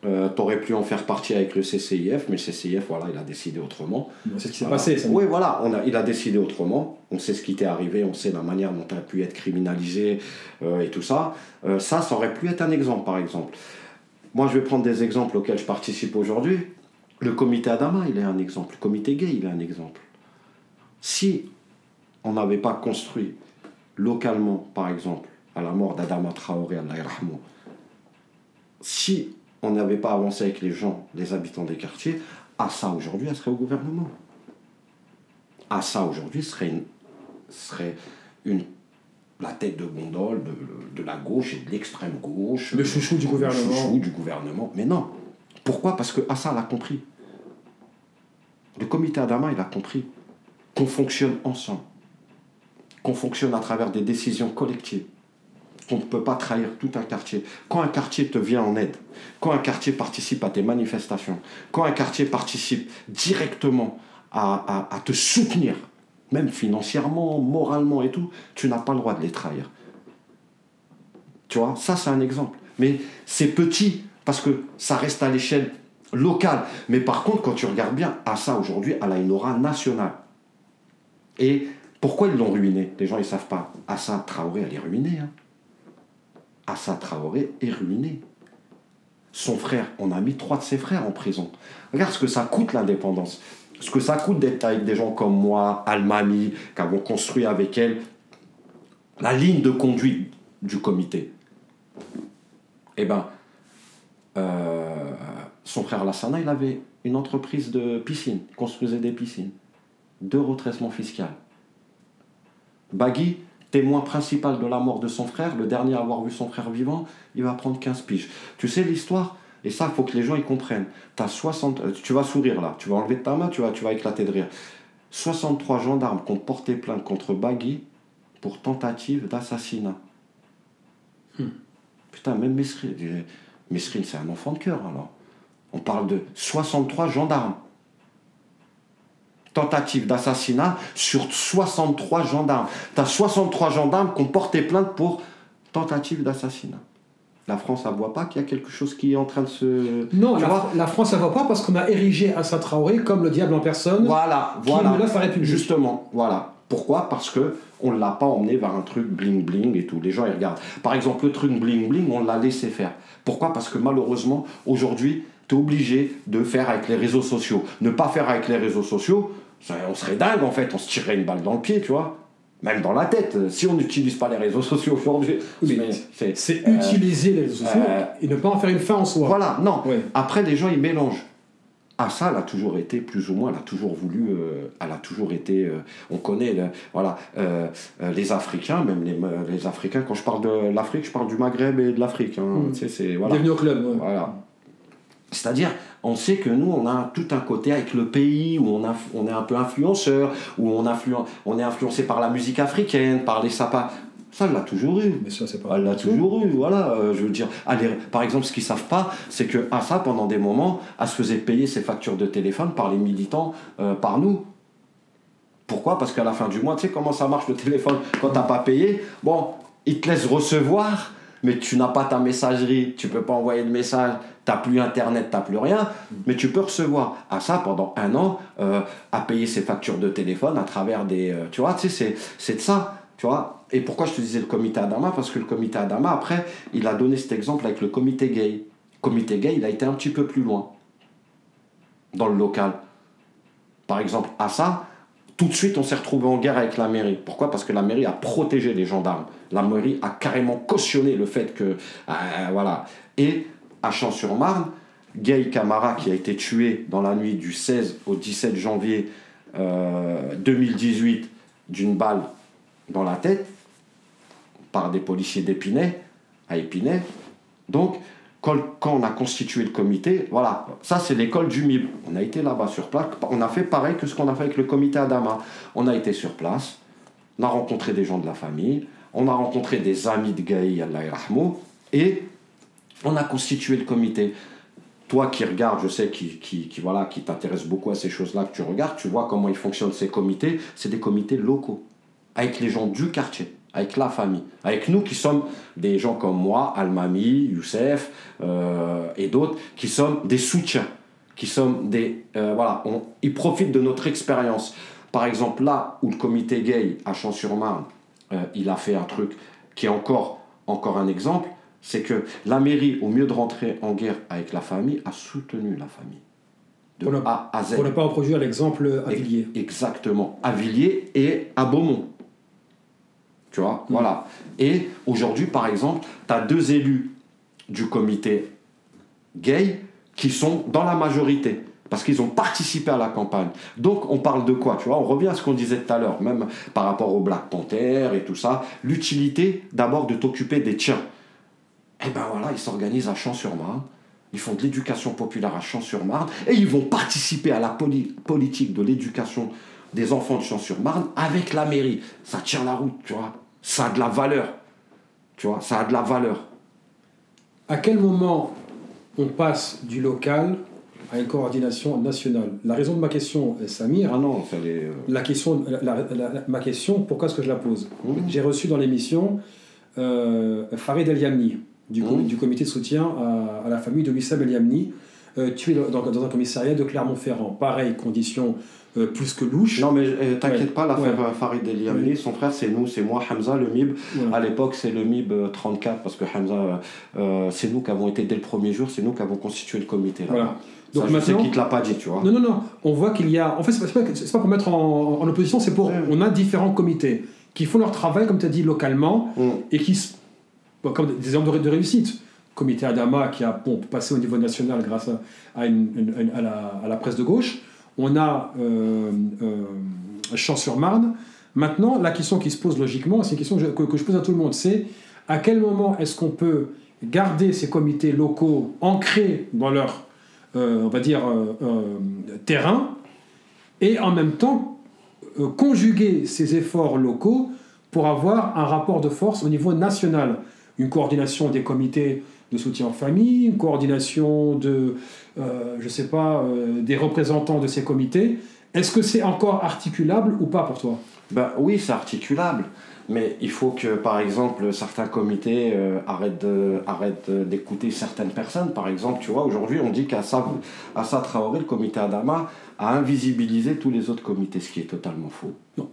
Euh, tu aurais pu en faire partie avec le CCIF, mais le CCIF, voilà, il a décidé autrement. C'est ce qui s'est passé. Ça. Oui, voilà, on a, il a décidé autrement. On sait ce qui t'est arrivé, on sait la manière dont tu as pu être criminalisé euh, et tout ça. Euh, ça, ça aurait pu être un exemple, par exemple. Moi, je vais prendre des exemples auxquels je participe aujourd'hui. Le comité Adama, il est un exemple. Le comité gay, il est un exemple. Si on n'avait pas construit localement, par exemple, à la mort d'Adama Traoré, si on n'avait pas avancé avec les gens, les habitants des quartiers, à ça aujourd'hui, elle serait au gouvernement. À ça aujourd'hui serait, serait une, la tête de gondole de, de la gauche et de l'extrême gauche. Le chouchou du gouvernement. Le chouchou du gouvernement. Mais non. Pourquoi? Parce que Hassan l'a compris. Le comité Adama, il a compris qu'on fonctionne ensemble, qu'on fonctionne à travers des décisions collectives, qu'on ne peut pas trahir tout un quartier. Quand un quartier te vient en aide, quand un quartier participe à tes manifestations, quand un quartier participe directement à, te soutenir, même financièrement, moralement et tout, tu n'as pas le droit de les trahir. Tu vois, ça c'est un exemple. Mais c'est petit parce que ça reste à l'échelle locale. Mais par contre, quand tu regardes bien, à ça aujourd'hui, elle a une aura nationale. Et pourquoi ils l'ont ruiné Les gens, ils ne savent pas. Assa Traoré, elle est ruinée. Hein. Assa Traoré est ruiné. Son frère, on a mis trois de ses frères en prison. Regarde ce que ça coûte l'indépendance. Ce que ça coûte d'être avec des gens comme moi, Almami, qui avons construit avec elle la ligne de conduite du comité. Eh bien, euh, son frère Lassana, il avait une entreprise de piscine, il construisait des piscines de retraitement fiscal. Bagui, témoin principal de la mort de son frère, le dernier à avoir vu son frère vivant, il va prendre 15 piges. Tu sais l'histoire? Et ça, il faut que les gens y comprennent. As 60, euh, tu vas sourire là, tu vas enlever ta main, tu vas, tu vas éclater de rire. 63 gendarmes qui ont porté plainte contre Bagui pour tentative d'assassinat. Hmm. Putain, même Mesrine, Mesrine c'est un enfant de cœur alors. On parle de 63 gendarmes tentative d'assassinat sur 63 gendarmes. Tu as 63 gendarmes qui ont porté plainte pour tentative d'assassinat. La France, ne voit pas qu'il y a quelque chose qui est en train de se. Non, la, France, ne voit pas parce qu'on a érigé Assa Traoré comme le diable en personne. Voilà, voilà. Justement, voilà. Pourquoi? Parce que on l'a pas emmené vers un truc bling bling et tout. Les gens ils regardent. Par exemple, le truc bling bling, on l'a laissé faire. Pourquoi? Parce que malheureusement, aujourd'hui, tu es obligé de faire avec les réseaux sociaux. Ne pas faire avec les réseaux sociaux, on serait dingue en fait, on se tirerait une balle dans le pied, tu vois. Même dans la tête, si on n'utilise pas les réseaux sociaux aujourd'hui. c'est euh, utiliser les réseaux sociaux euh, et ne pas en faire une fin en soi. Voilà, non. Après, les gens, ils mélangent. Ah, ça, elle a toujours été, plus ou moins, elle a toujours voulu, euh, elle a toujours été, on connaît, voilà, les Africains, même les, les, Africains, quand je parle de l'Afrique, je parle du Maghreb et de l'Afrique. Hein, hmm. c'est, voilà. Bienvenue au club. Voilà. C'est-à-dire, on sait que nous, on a tout un côté avec le pays, où on, on est un peu influenceur, où on, on est influencé par la musique africaine, par les sapas. Ça, elle l'a toujours eu. Mais ça, c'est pas. Elle l'a toujours eu, voilà. Euh, je veux dire, allez, par exemple, ce qu'ils savent pas, c'est que ça, pendant des moments, elle se faisait payer ses factures de téléphone par les militants, euh, par nous. Pourquoi? Parce qu'à la fin du mois, tu sais comment ça marche le téléphone? Quand t'as pas payé, bon, ils te laissent recevoir, mais tu n'as pas ta messagerie, tu peux pas envoyer de message, t'as plus internet, t'as plus rien, mais tu peux recevoir à ça pendant un an, euh, à payer ses factures de téléphone à travers des. Euh, tu vois, tu sais, c'est de ça, tu vois. Et pourquoi je te disais le comité Adama? Parce que le comité Adama, après, il a donné cet exemple avec le comité gay. Le comité gay, il a été un petit peu plus loin dans le local. Par exemple, à ça, tout de suite, on s'est retrouvé en guerre avec la mairie. Pourquoi? Parce que la mairie a protégé les gendarmes. La mairie a carrément cautionné le fait que. Euh, voilà. Et à Champs-sur-Marne, Gay Camara, qui a été tué dans la nuit du 16 au 17 janvier 2018 euh, d'une balle dans la tête par des policiers d'Épinay, à Épinay. Donc, quand, on a constitué le comité, voilà, ça c'est l'école du MIB. On a été là-bas sur place, on a fait pareil que ce qu'on a fait avec le comité Adama. On a été sur place, on a rencontré des gens de la famille, on a rencontré des amis de Gaï, Allah et on a constitué le comité. Toi qui regardes, je sais, qui, qui, qui voilà, qui t'intéresse beaucoup à ces choses-là, que tu regardes, tu vois comment ils fonctionnent ces comités. C'est des comités locaux, avec les gens du quartier avec la famille, avec nous qui sommes des gens comme moi, Almami, Youssef euh, et d'autres, qui sommes des soutiens, qui sommes des... Euh, voilà, on, ils profitent de notre expérience. Par exemple, là où le comité gay à Champs-sur-Marne, euh, il a fait un truc qui est encore, encore un exemple, c'est que la mairie, au mieux de rentrer en guerre avec la famille, a soutenu la famille. De pour A à Z. Pour ne pas reproduire l'exemple à Villiers. Exactement, à Villiers et à Beaumont. Tu vois, mm. voilà. Et aujourd'hui, par exemple, tu as deux élus du comité gay qui sont dans la majorité. Parce qu'ils ont participé à la campagne. Donc on parle de quoi Tu vois, on revient à ce qu'on disait tout à l'heure, même par rapport au Black Panther et tout ça. L'utilité d'abord de t'occuper des tiens. Et eh ben voilà, ils s'organisent à Champs-sur-Marne. Ils font de l'éducation populaire à Champs-sur-Marne et ils vont participer à la politique de l'éducation des enfants de Champs-sur-Marne avec la mairie. Ça tient la route, tu vois. Ça a de la valeur. Tu vois, ça a de la valeur. À quel moment on passe du local à une coordination nationale? La raison de ma question, Samir. Ah non, fallait. Euh, la question, ma question, pourquoi est-ce que je la pose? Mmh. J'ai reçu dans l'émission euh, Farid El Yamni, du, mmh. du, comité de soutien à, la famille de Wissam El Yamni, euh, tué dans, dans, un commissariat de Clermont-Ferrand. Pareil, conditions euh, plus que louche. Non, mais euh, t'inquiète pas, l'affaire ouais. Farid El son frère c'est nous, c'est moi, Hamza, le MIB. À l'époque, c'est le MIB 34, parce que Hamza, euh, c'est nous qui avons été dès le premier jour, c'est nous qui avons constitué le comité. Là. Voilà. Donc Ça, je sais te l'a pas dit, tu vois. Non, non, non. On voit qu'il y a. En fait, c'est pas, pas, pour mettre en, en opposition, c'est pour. On a différents comités qui font leur travail, comme tu as dit, localement, mm. et qui. comme des exemples de, réussite comité Adama qui a bon, passé au niveau national grâce à, la, presse de gauche on a euh, euh, Champs-sur-Marne. Maintenant, la question qui se pose logiquement, c'est une question que, je pose à tout le monde, c'est à quel moment est-ce qu'on peut garder ces comités locaux ancrés dans leur, euh, on va dire, terrain, et en même temps conjuguer ces efforts locaux pour avoir un rapport de force au niveau national, une coordination des comités de soutien en famille, une coordination de, euh, je sais pas, euh, des représentants de ces comités. Est-ce que c'est encore articulable ou pas pour toi? Ben, Oui, c'est articulable. Mais il faut que, par exemple, certains comités euh, arrêtent, d'écouter certaines personnes. Par exemple, tu vois, aujourd'hui, on dit qu'Assa Traoré, le comité Adama, a invisibilisé tous les autres comités, ce qui est totalement faux. Non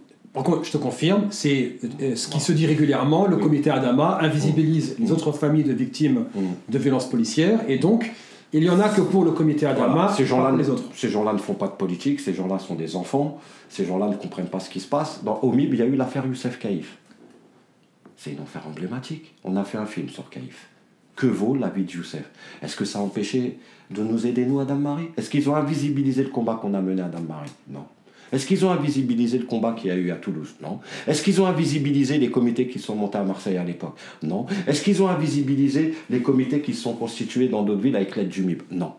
je te confirme, c'est euh, ce qui se dit régulièrement. Le comité Adama invisibilise les autres familles de victimes de violences policières et donc il y en a que pour le comité Adama, ces gens-là, les autres. Ces gens-là ne font pas de politique, ces gens-là sont des enfants, ces gens-là ne comprennent pas ce qui se passe. Dans Omib, il y a eu l'affaire Youssef Kaïf. C'est une affaire emblématique. On a fait un film sur Kaïf. Que vaut la vie de Youssef? Est-ce que ça a empêché de nous aider, nous, Adam Marie Est-ce qu'ils ont invisibilisé le combat qu'on a mené à Adam Marie Non. Est-ce qu'ils ont invisibilisé le combat qu'il y a eu à Toulouse? Non. Est-ce qu'ils ont invisibilisé les comités qui sont montés à Marseille à l'époque? Non. Est-ce qu'ils ont invisibilisé les comités qui sont constitués dans d'autres villes avec l'aide du MIB Non.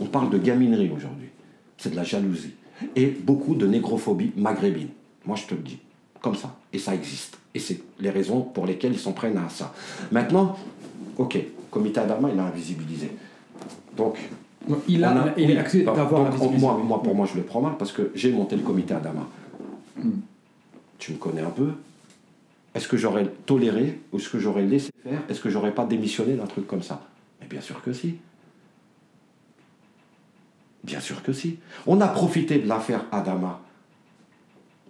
On parle de gaminerie aujourd'hui. C'est de la jalousie. Et beaucoup de négrophobie maghrébine. Moi, je te le dis. Comme ça. Et ça existe. Et c'est les raisons pour lesquelles ils s'en prennent à ça. Maintenant, ok, comité Adama, il a invisibilisé. Donc, il a, il est accès d'avoir moi, moi, pour moi, je le prends mal parce que j'ai monté le comité Adama. Hmm. Tu me connais un peu. Est-ce que j'aurais toléré ou est-ce que j'aurais laissé faire? Est-ce que j'aurais pas démissionné d'un truc comme ça? Mais bien sûr que si. Bien sûr que si. On a profité de l'affaire Adama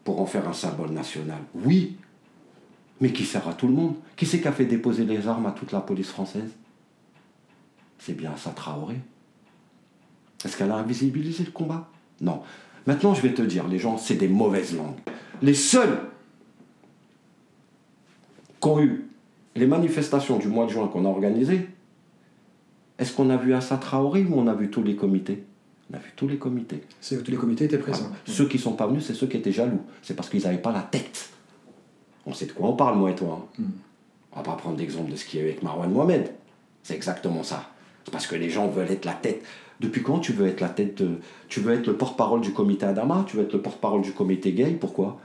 pour en faire un symbole national. Oui. Mais qui sert à tout le monde? Qui c'est qui a fait déposer les armes à toute la police française? C'est bien ça Traoré. Est-ce qu'elle a invisibilisé le combat? Non. Maintenant, je vais te dire, les gens, c'est des mauvaises langues. Les seuls qui ont eu les manifestations du mois de juin qu'on a organisées, est-ce qu'on a vu Assa Traoré ou on a vu tous les comités? On a vu tous les comités. C'est que tous les comités étaient présents. Ceux qui ne sont pas venus, c'est ceux qui étaient jaloux. C'est parce qu'ils n'avaient pas la tête. On sait de quoi on parle, moi et toi. Hein. Hmm. On va pas prendre l'exemple de ce qu'il y a eu avec Marwan Mohamed. C'est exactement ça. C'est parce que les gens veulent être la tête. Depuis quand tu veux être la tête de... Tu veux être le porte-parole du comité Adama Tu veux être le porte-parole du comité gay Pourquoi?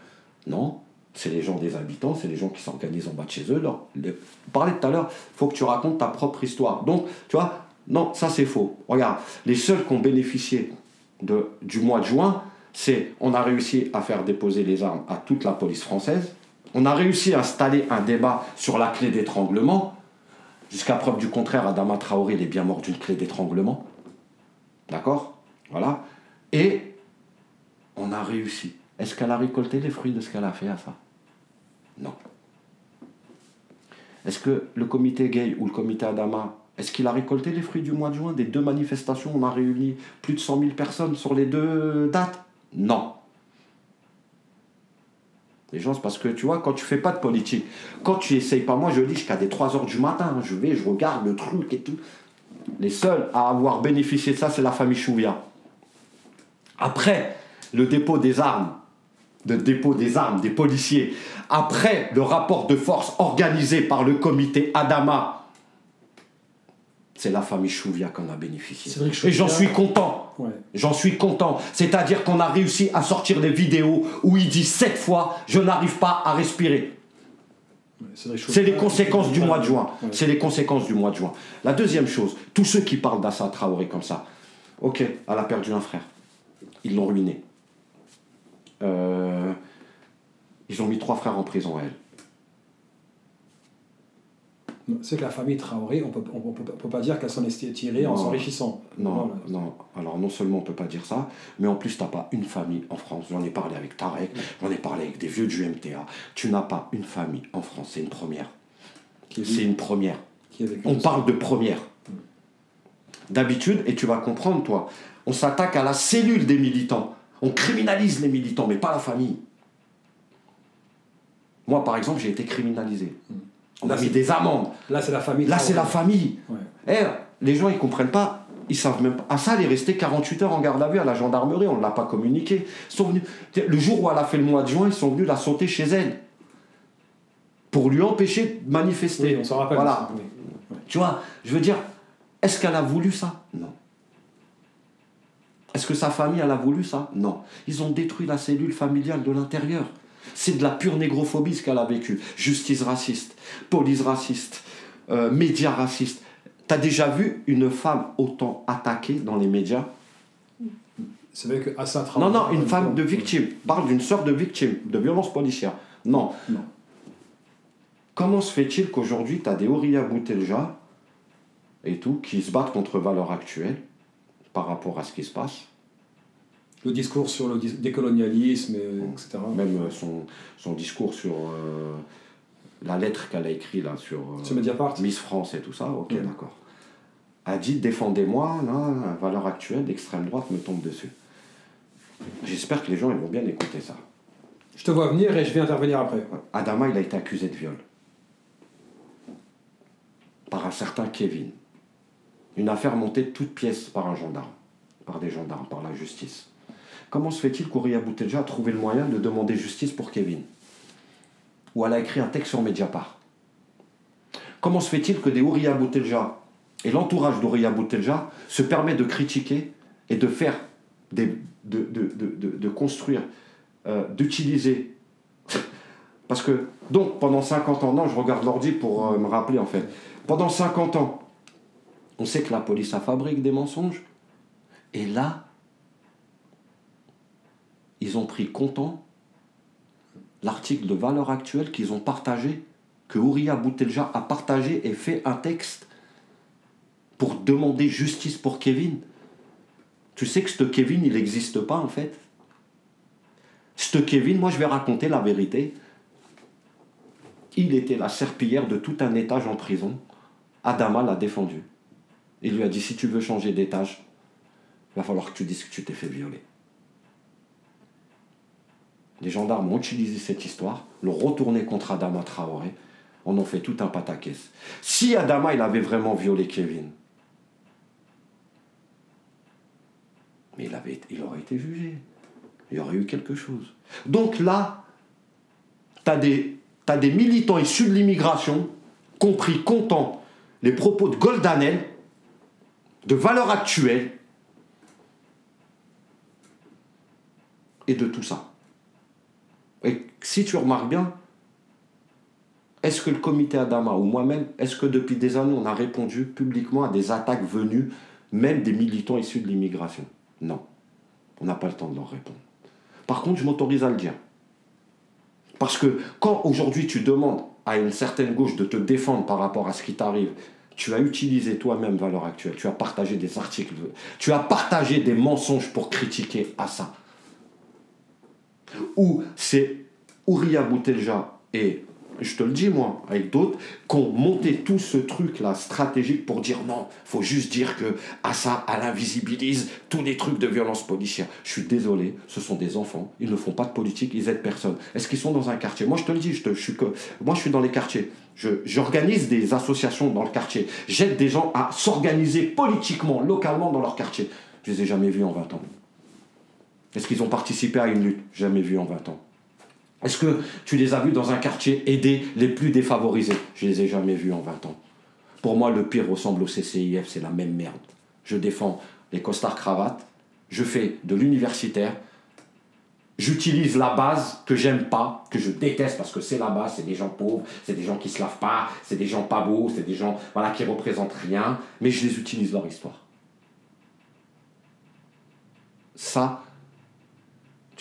Non. C'est les gens des habitants, c'est les gens qui s'organisent en bas de chez eux. Là. On parlait tout à l'heure, il faut que tu racontes ta propre histoire. Donc, tu vois, non, ça c'est faux. Regarde, les seuls qui ont bénéficié de, du mois de juin, c'est on a réussi à faire déposer les armes à toute la police française. On a réussi à installer un débat sur la clé d'étranglement. Jusqu'à preuve du contraire, Adama Traoré il est bien mort d'une clé d'étranglement. D'accord? Voilà. Et on a réussi. Est-ce qu'elle a récolté les fruits de ce qu'elle a fait à ça? Non. Est-ce que le comité gay ou le comité Adama, est-ce qu'il a récolté les fruits du mois de juin Des deux manifestations, on a réuni plus de 100 000 personnes sur les deux dates? Non. Les gens, c'est parce que tu vois, quand tu fais pas de politique, quand tu essayes pas, moi je lis jusqu'à des 3 heures du matin, je vais, je regarde le truc et tout. Les seuls à avoir bénéficié de ça, c'est la famille Chouvia. après le dépôt des armes, de dépôt des armes des policiers, après le rapport de force organisé par le comité Adama, c'est la famille Chouvia qu'on a bénéficié. Et j'en suis content. J'en suis content. C'est-à-dire qu'on a réussi à sortir des vidéos où il dit sept fois Je n'arrive pas à respirer. C'est les conséquences du mois de juin. C'est les conséquences du mois de juin. La deuxième chose, tous ceux qui parlent d'Assa Traoré comme ça, ok, elle a perdu un frère. Ils l'ont ruiné. Euh, ils ont mis trois frères en prison, elle. C'est que la famille Traoré, on peut, ne peut, pas dire qu'elle s'en est tirée en s'enrichissant. Non, non, Alors non seulement on ne peut pas dire ça, mais en plus tu n'as pas une famille en France. J'en ai parlé avec Tarek, j'en ai parlé avec des vieux du MTA. Tu n'as pas une famille en France, c'est une première. C'est une première. On parle de première. D'habitude, et tu vas comprendre toi, on s'attaque à la cellule des militants. On criminalise les militants, mais pas la famille. Moi, par exemple, j'ai été criminalisé. Hmm. On a mis des amendes. Là, c'est la famille. Là, c'est la famille. Eh, les gens, ils comprennent pas. Ils savent même pas. Ah, ça, elle est restée 48 heures en garde à vue à la gendarmerie. On ne l'a pas communiqué. sont venus... Le jour où elle a fait le mois de juin, ils sont venus la sauter chez elle. Pour lui empêcher de manifester. on s'en rappelle. Voilà. Tu vois, je veux dire, est-ce qu'elle a voulu ça? Non. Est-ce que sa famille, elle a voulu ça? Non. Ils ont détruit la cellule familiale de l'intérieur. C'est de la pure négrophobie ce qu'elle a vécu. Justice raciste, police raciste, euh, médias racistes. T'as déjà vu une femme autant attaquée dans les médias? C'est vrai que Non, non, une femme de victime. Parle d'une sorte de victime, de violence policière. Non. non. Comment se fait-il qu'aujourd'hui, tu as des Ouria Boutelja et tout qui se battent contre valeurs actuelles par rapport à ce qui se passe? Le discours sur le décolonialisme, etc. Même euh, son, son discours sur euh, la lettre qu'elle a écrite là, sur, euh, Miss France et tout ça, ok, d'accord. A dit défendez-moi, là, valeur actuelle, l'extrême droite me tombe dessus. J'espère que les gens ils vont bien écouter ça. Je te vois venir et je vais intervenir après. Adama, il a été accusé de viol. Par un certain Kevin. Une affaire montée de toutes pièces par un gendarme. Par des gendarmes, par la justice. Comment se fait-il qu'Ouria Boutelja a trouvé le moyen de demander justice pour Kevin? Ou elle a écrit un texte sur Mediapart? Comment se fait-il que des Ouria Boutelja et l'entourage d'Ouria Boutelja se permet de critiquer et de faire, de, construire, euh, d'utiliser? Parce que, donc, pendant 50 ans, non, je regarde l'ordi pour euh, me rappeler en fait. Pendant 50 ans, on sait que la police a fabriqué des mensonges. Et là, ils ont pris content l'article de valeur actuelle qu'ils ont partagé, que Ouria Boutelja a partagé et fait un texte pour demander justice pour Kevin. Tu sais que ce Kevin, il n'existe pas en fait. Ce Kevin, moi je vais raconter la vérité. Il était la serpillière de tout un étage en prison. Adama l'a défendu. Il lui a dit si tu veux changer d'étage, il va falloir que tu dises que tu t'es fait violer. Les gendarmes ont utilisé cette histoire, l'ont retourné contre Adama Traoré, on en fait tout un pataquès. Si Adama il avait vraiment violé Kevin, mais il, aurait été jugé. Il y aurait eu quelque chose. Donc là, tu as des, militants issus de l'immigration, compris, comptant les propos de Goldanel, de valeur actuelle, et de tout ça. Et si tu remarques bien, est-ce que le comité Adama ou moi-même, est-ce que depuis des années on a répondu publiquement à des attaques venues même des militants issus de l'immigration? Non. On n'a pas le temps de leur répondre. Par contre, je m'autorise à le dire. Parce que quand aujourd'hui tu demandes à une certaine gauche de te défendre par rapport à ce qui t'arrive, tu as utilisé toi-même valeur actuelle, tu as partagé des articles, tu as partagé des mensonges pour critiquer à ça où c'est Ouria Boutelja et je te le dis moi, avec d'autres, qui ont monté tout ce truc-là stratégique pour dire non, faut juste dire que à ça, elle invisibilise tous les trucs de violence policière. Je suis désolé, ce sont des enfants, ils ne font pas de politique, ils aident personne. Est-ce qu'ils sont dans un quartier? Moi je te le dis, je, te, je suis que, moi je suis dans les quartiers. J'organise des associations dans le quartier. J'aide des gens à s'organiser politiquement, localement dans leur quartier. Je les ai jamais vus en 20 ans. Est-ce qu'ils ont participé à une lutte? Jamais vu en 20 ans. Est-ce que tu les as vus dans un quartier aider les plus défavorisés? Je les ai jamais vus en 20 ans. Pour moi, le pire ressemble au CCIF, c'est la même merde. Je défends les costards cravates, je fais de l'universitaire, j'utilise la base que j'aime pas, que je déteste parce que c'est la base, c'est des gens pauvres, c'est des gens qui se lavent pas, c'est des gens pas beaux, c'est des gens voilà, qui représentent rien, mais je les utilise leur histoire. Ça,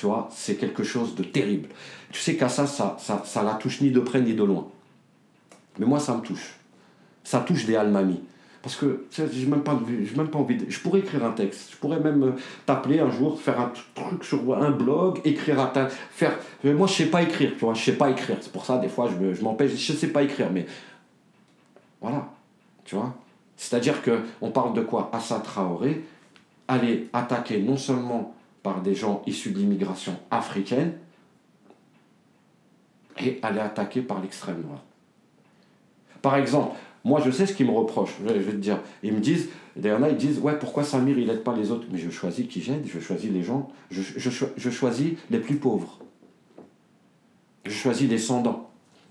tu vois, c'est quelque chose de terrible. Tu sais qu'à ça, ça, ça, ça la touche ni de près ni de loin. Mais moi, ça me touche. Ça touche des Almami. Parce que j'ai même pas, même pas envie de, Je pourrais écrire un texte. Je pourrais même euh, t'appeler un jour, faire un truc sur un blog, écrire un faire. Moi, je sais pas écrire, tu vois. Je sais pas écrire. C'est pour ça, des fois, je m'empêche. Je sais pas écrire, mais voilà, tu vois. C'est-à-dire que on parle de quoi? Assa Traoré aller attaquer non seulement par des gens issus de l'immigration africaine, et aller attaquer par l'extrême droite. Par exemple, moi, je sais ce qu'ils me reprochent. Je vais te dire. Ils me disent, d'ailleurs, ils disent, ouais, pourquoi Samir, il n'aide pas les autres? Mais je choisis qui j'aide, je choisis les gens, je, je, choisis les plus pauvres. Je choisis les sans-dents.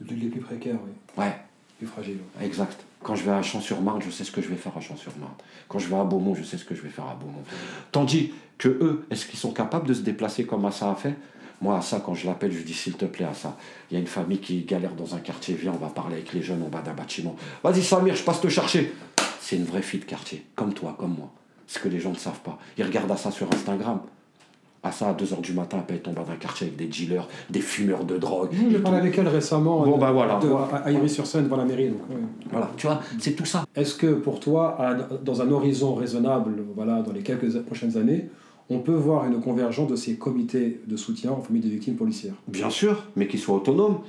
Les plus précaires, oui. Ouais. Les plus fragiles. Exact. Quand je vais à Champs-sur-Marne, je sais ce que je vais faire à Champs-sur-Marne. Quand je vais à Beaumont, je sais ce que je vais faire à Beaumont. Tandis que eux, est-ce qu'ils sont capables de se déplacer comme ça a fait? Moi, ça, quand je l'appelle, je dis s'il te plaît, ça. Il y a une famille qui galère dans un quartier, viens, on va parler avec les jeunes en bas d'un bâtiment. Vas-y, Samir, je passe te chercher. C'est une vraie fille de quartier, comme toi, comme moi. Ce que les gens ne savent pas. Ils regardent ça sur Instagram. À ça, à 2h du matin, elle peut en bas d'un quartier avec des dealers, des fumeurs de drogue. J'ai parlé avec elle récemment. Bon, ben voilà. à Iris-sur-Seine, devant la mairie. Donc, Voilà, tu vois, c'est tout ça. Est-ce que pour toi, dans un horizon raisonnable, voilà, dans les quelques prochaines années, on peut voir une convergence de ces comités de soutien en famille des victimes policières? Bien sûr, mais qu'ils soient autonomes.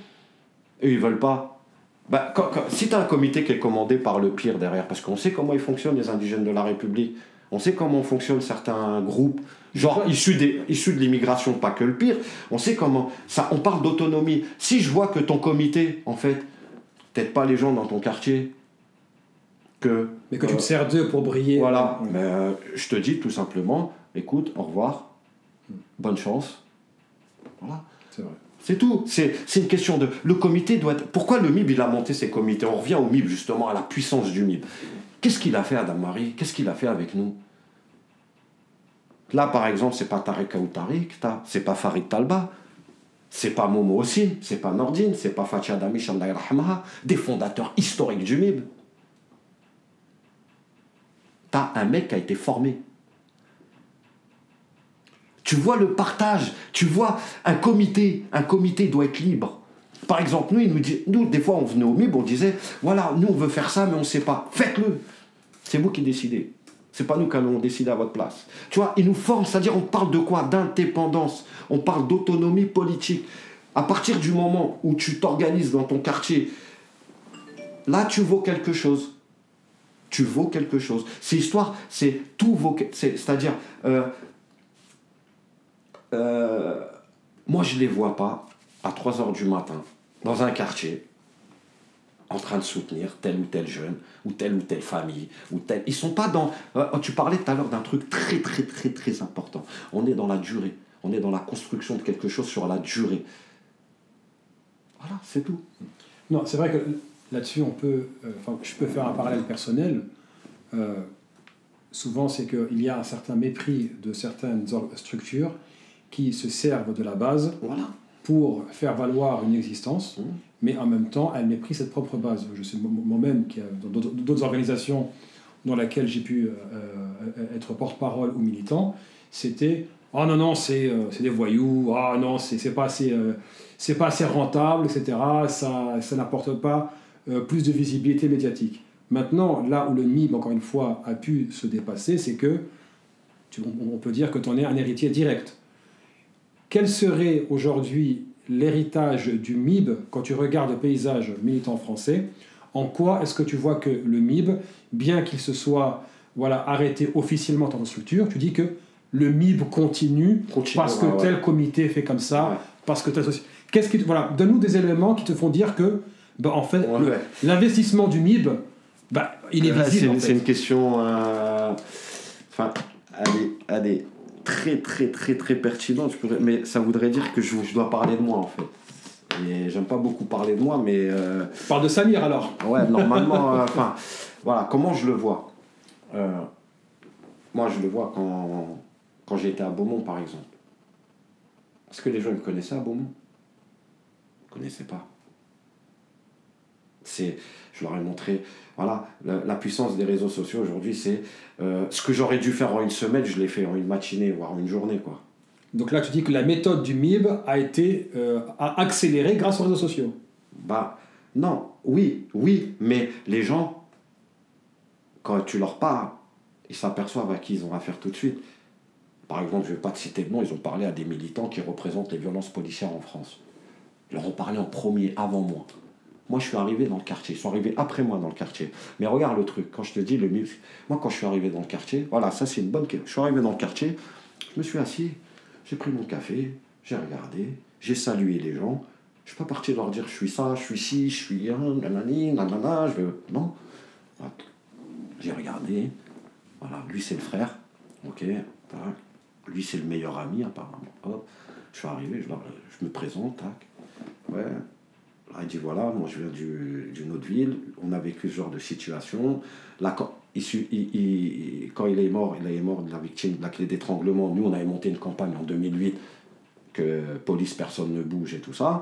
Et ils veulent pas. Bah, si tu as un comité qui est commandé par le pire derrière, parce qu'on sait comment ils fonctionnent les indigènes de la République, on sait comment fonctionnent certains groupes, genre issus, des, issus de l'immigration, pas que le pire, on sait comment. Ça, on parle d'autonomie. Si je vois que ton comité, en fait, peut-être pas les gens dans ton quartier, que. Mais que tu te euh, sers d'eux pour briller. Voilà, euh, je te dis tout simplement, écoute, au revoir, bonne chance. Voilà. C'est vrai. C'est tout. C'est, une question de. Le comité doit être. Pourquoi le MIB il a monté ses comités? On revient au MIB justement, à la puissance du MIB. Qu'est-ce qu'il a fait, Adam Marie? Qu'est-ce qu'il a fait avec nous? Là, par exemple, c'est pas Tarek ou Tariq, c'est pas Farid Talba, c'est pas Momo Ossin, c'est pas Nordine, c'est pas Fatih Adami, des fondateurs historiques du MIB. T'as un mec qui a été formé tu vois le partage, tu vois un comité, un comité doit être libre. Par exemple, nous, il nous, nous des fois, on venait au MIB, on disait, voilà, nous, on veut faire ça, mais on ne sait pas. Faites-le. C'est vous qui décidez. C'est pas nous qui allons décider à votre place. Tu vois, ils nous forment, c'est-à-dire on parle de quoi? D'indépendance. On parle d'autonomie politique. À partir du moment où tu t'organises dans ton quartier, là, tu vaux quelque chose. Tu vaux quelque chose. C'est histoire, c'est tout vaut. C'est-à-dire, euh, euh, moi, je ne les vois pas à 3 h du matin, dans un quartier, en train de soutenir tel ou tel jeune, ou telle ou telle famille, ou tel. Ils sont pas dans. Euh, tu parlais tout à l'heure d'un truc très, très, très, très important. On est dans la durée. On est dans la construction de quelque chose sur la durée. Voilà, c'est tout. Non, c'est vrai que là-dessus, on peut. Euh, enfin, je peux faire un parallèle personnel. souvent, c'est qu'il y a un certain mépris de certaines structures qui se servent de la base pour faire valoir une existence, mmh. Mais en même temps, elle méprise cette propre base. Je sais moi-même, dans d'autres organisations dans lesquelles j'ai pu euh, euh, être porte-parole ou militant, c'était Oh non, non, c'est euh, des voyous, ah non, c'est pas, assez, c'est pas assez rentable, etc. Ça, ça n'apporte pas plus de visibilité médiatique. Maintenant, là où le MIB, encore une fois, a pu se dépasser, c'est que on peut dire que tu en es un héritier direct quel serait aujourd'hui l'héritage du MIB quand tu regardes le paysage militant français En quoi est-ce que tu vois que le MIB, bien qu'il se soit voilà, arrêté officiellement dans structure, tu dis que le MIB continue, parce que tel comité fait comme ça, parce que tel Qu'est-ce qui voilà, donne-nous des éléments qui te font dire que bah, en fait l'investissement du MIB bah, il est visible. C'est une question euh, enfin allez allez très, très, très, très pertinente. Mais ça voudrait dire que je, je dois parler de moi, en fait. Et j'aime pas beaucoup parler de moi, mais. Euh... Parle de Samir alors Ouais, normalement, euh, <laughs> enfin, voilà, comment je le vois? Euh, Moi, je le vois quand, quand j'ai été à Beaumont, par exemple. Est-ce que les gens me connaissaient à Beaumont? Ils ne connaissaient pas. C'est, je leur ai montré, voilà, la, puissance des réseaux sociaux aujourd'hui, c'est euh, ce que j'aurais dû faire en une semaine, je l'ai fait en une matinée, voire une journée, quoi. Donc là, tu dis que la méthode du MIB a été euh, accélérée grâce aux réseaux sociaux. Bah non, oui, oui, mais les gens, quand tu leur parles, ils s'aperçoivent à qui ils ont affaire tout de suite. Par exemple, je ne vais pas te citer de nom, ils ont parlé à des militants qui représentent les violences policières en France. Ils leur ont parlé en premier, avant moi. Moi, je suis arrivé dans le quartier. Ils sont arrivés après moi dans le quartier. Mais regarde le truc. Quand je te dis le MIB, moi, quand je suis arrivé dans le quartier, voilà, ça c'est une bonne. Je suis arrivé dans le quartier, je me suis assis, j'ai pris mon café, j'ai regardé, j'ai salué les gens. Je suis pas parti leur dire je suis ça, je suis ci, je suis un, nanani, nanana, je veux. Non. J'ai regardé. Voilà, lui c'est le frère. Ok. Lui c'est le meilleur ami apparemment. Hop. Je suis arrivé, je, je me présente, tac. Ouais. Il dit voilà, moi je viens d'une autre ville, on a vécu ce genre de situation. Là, quand, il, quand il est mort, il est mort de la victime de la clé d'étranglement. Nous, on avait monté une campagne en 2008 que police, personne ne bouge et tout ça.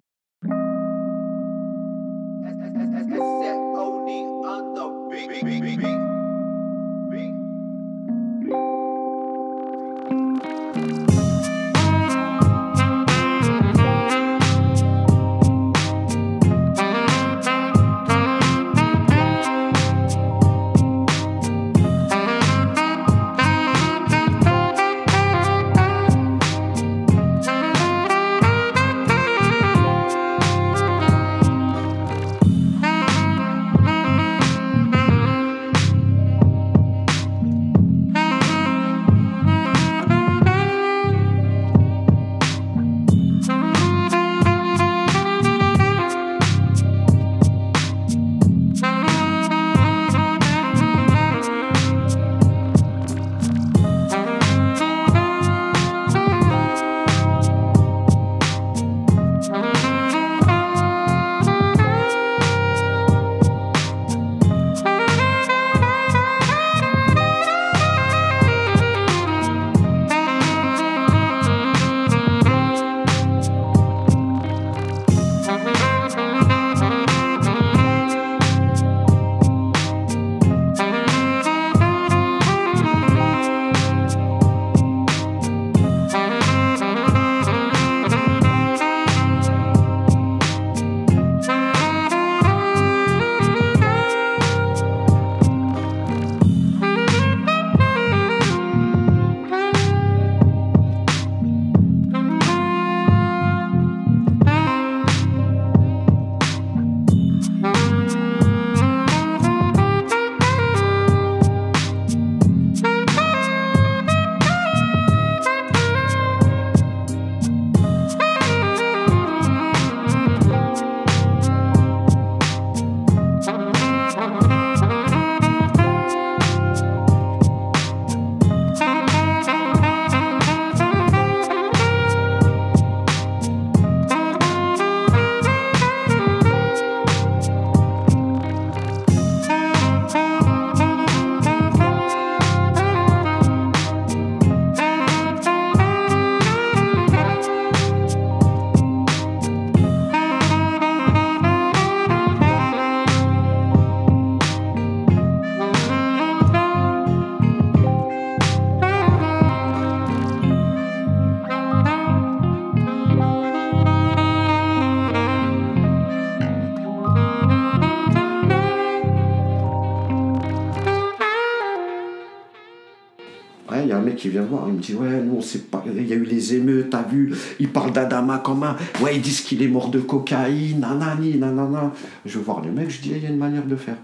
Qui vient voir, il me dit Ouais, nous on sait pas, il y a eu les émeutes, t'as vu, il parle d'Adama comme un. Ouais, ils disent qu'il est mort de cocaïne, nanani, nanana. Je veux voir les mecs, je dis Il y a une manière de faire.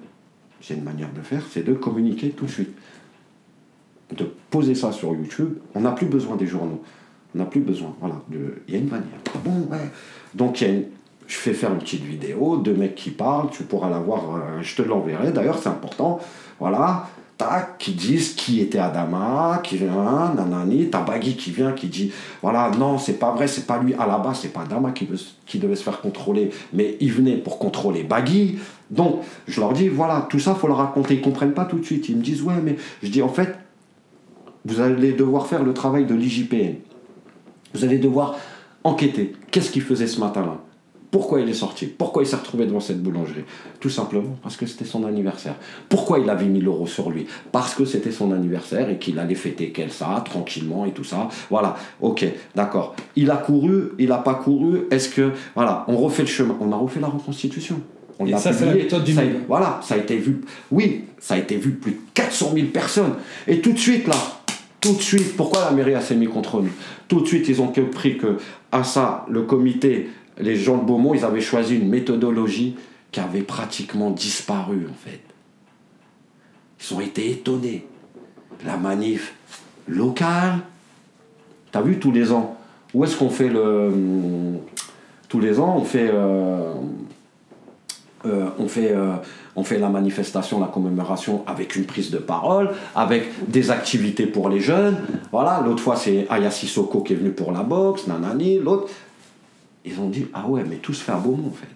Il a une manière de faire, c'est de communiquer tout de suite. De poser ça sur YouTube. On n'a plus besoin des journaux. On n'a plus besoin. Voilà. Il y a une manière. Ah bon, ouais. Donc il y a je fais faire une petite vidéo, deux mecs qui parlent, tu pourras la voir, euh, je te l'enverrai. D'ailleurs, c'est important. Voilà, tac, qui disent qui était Adama, qui vient, nanani, Tabagui qui vient, qui dit, voilà, non, c'est pas vrai, c'est pas lui, à la base, c'est pas Adama qui, qui devait se faire contrôler, mais il venait pour contrôler Bagui. Donc, je leur dis, voilà, tout ça, faut le raconter. Ils comprennent pas tout de suite. Ils me disent, ouais, mais je dis, en fait, vous allez devoir faire le travail de l'IJPN. Vous allez devoir enquêter. Qu'est-ce qu'il faisait ce matin-là? Pourquoi il est sorti? Pourquoi il s'est retrouvé devant cette boulangerie? Tout simplement parce que c'était son anniversaire. Pourquoi il avait 1000 euros sur lui? Parce que c'était son anniversaire et qu'il allait fêter quel ça, tranquillement et tout ça. Voilà, ok, d'accord. Il a couru, il n'a pas couru. Est-ce que. Voilà, on refait le chemin. On a refait la reconstitution. On et ça, c'est la méthode du milieu. Voilà, ça a été vu. Oui, ça a été vu plus de 400 000 personnes. Et tout de suite, là, tout de suite, pourquoi la mairie a s'est mis contre nous? Tout de suite, ils ont compris que à ça, le comité les gens de Beaumont, ils avaient choisi une méthodologie qui avait pratiquement disparu, en fait. Ils ont été étonnés. La manif locale, t'as vu tous les ans Où est-ce qu'on fait le. Tous les ans, on fait. Euh, euh, on fait. Euh, on fait la manifestation, la commémoration avec une prise de parole, avec des activités pour les jeunes. Voilà, l'autre fois c'est Aya Sissoko qui est venu pour la boxe, nanani, l'autre ils ont dit Ah ouais, mais tout se fait à Beaumont en fait.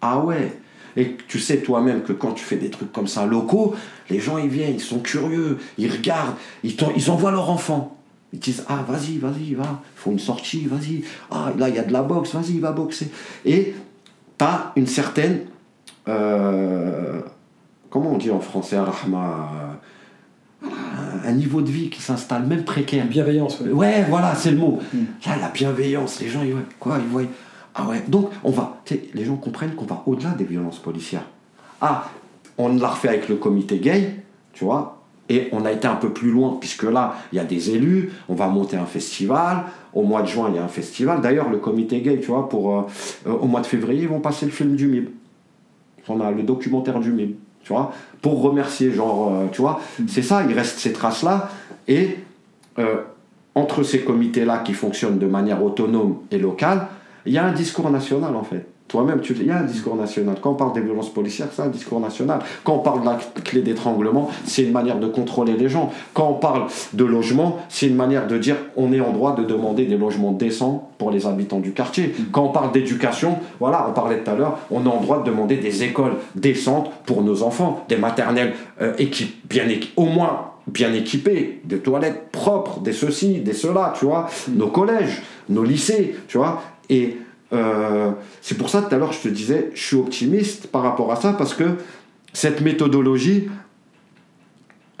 Ah ouais. Et tu sais toi-même que quand tu fais des trucs comme ça locaux, les gens ils viennent, ils sont curieux, ils regardent, ils, ils envoient leur enfant. Ils disent Ah vas-y, vas-y, va, faut une sortie, vas-y. Ah là il y a de la boxe, vas-y, va boxer. Et tu as une certaine. Euh, comment on dit en français, Rahma un niveau de vie qui s'installe, même précaire. Bienveillance. Ouais, voilà, c'est le mot. Mm. Là, la bienveillance, les gens, ils voient quoi Ils voient. Ah ouais. Donc, on va. Les gens comprennent qu'on va au-delà des violences policières. Ah, on l'a refait avec le comité gay, tu vois, et on a été un peu plus loin, puisque là, il y a des élus, on va monter un festival. Au mois de juin, il y a un festival. D'ailleurs, le comité gay, tu vois, pour, euh, euh, au mois de février, ils vont passer le film du MIB. On a le documentaire du MIB tu vois, pour remercier, genre, euh, tu vois, mm. c'est ça, il reste ces traces-là, et euh, entre ces comités-là qui fonctionnent de manière autonome et locale, il y a un discours national en fait. Toi-même, tu il y a un discours national. Quand on parle des violences policières, c'est un discours national. Quand on parle de la clé d'étranglement, c'est une manière de contrôler les gens. Quand on parle de logement, c'est une manière de dire on est en droit de demander des logements décents pour les habitants du quartier. Mm. Quand on parle d'éducation, voilà, on parlait tout à l'heure, on est en droit de demander des écoles décentes pour nos enfants, des maternelles euh, bien au moins bien équipées, des toilettes propres, des ceci, des cela, tu vois, mm. nos collèges, nos lycées, tu vois. Et euh, c'est pour ça tout à l'heure je te disais, je suis optimiste par rapport à ça parce que cette méthodologie,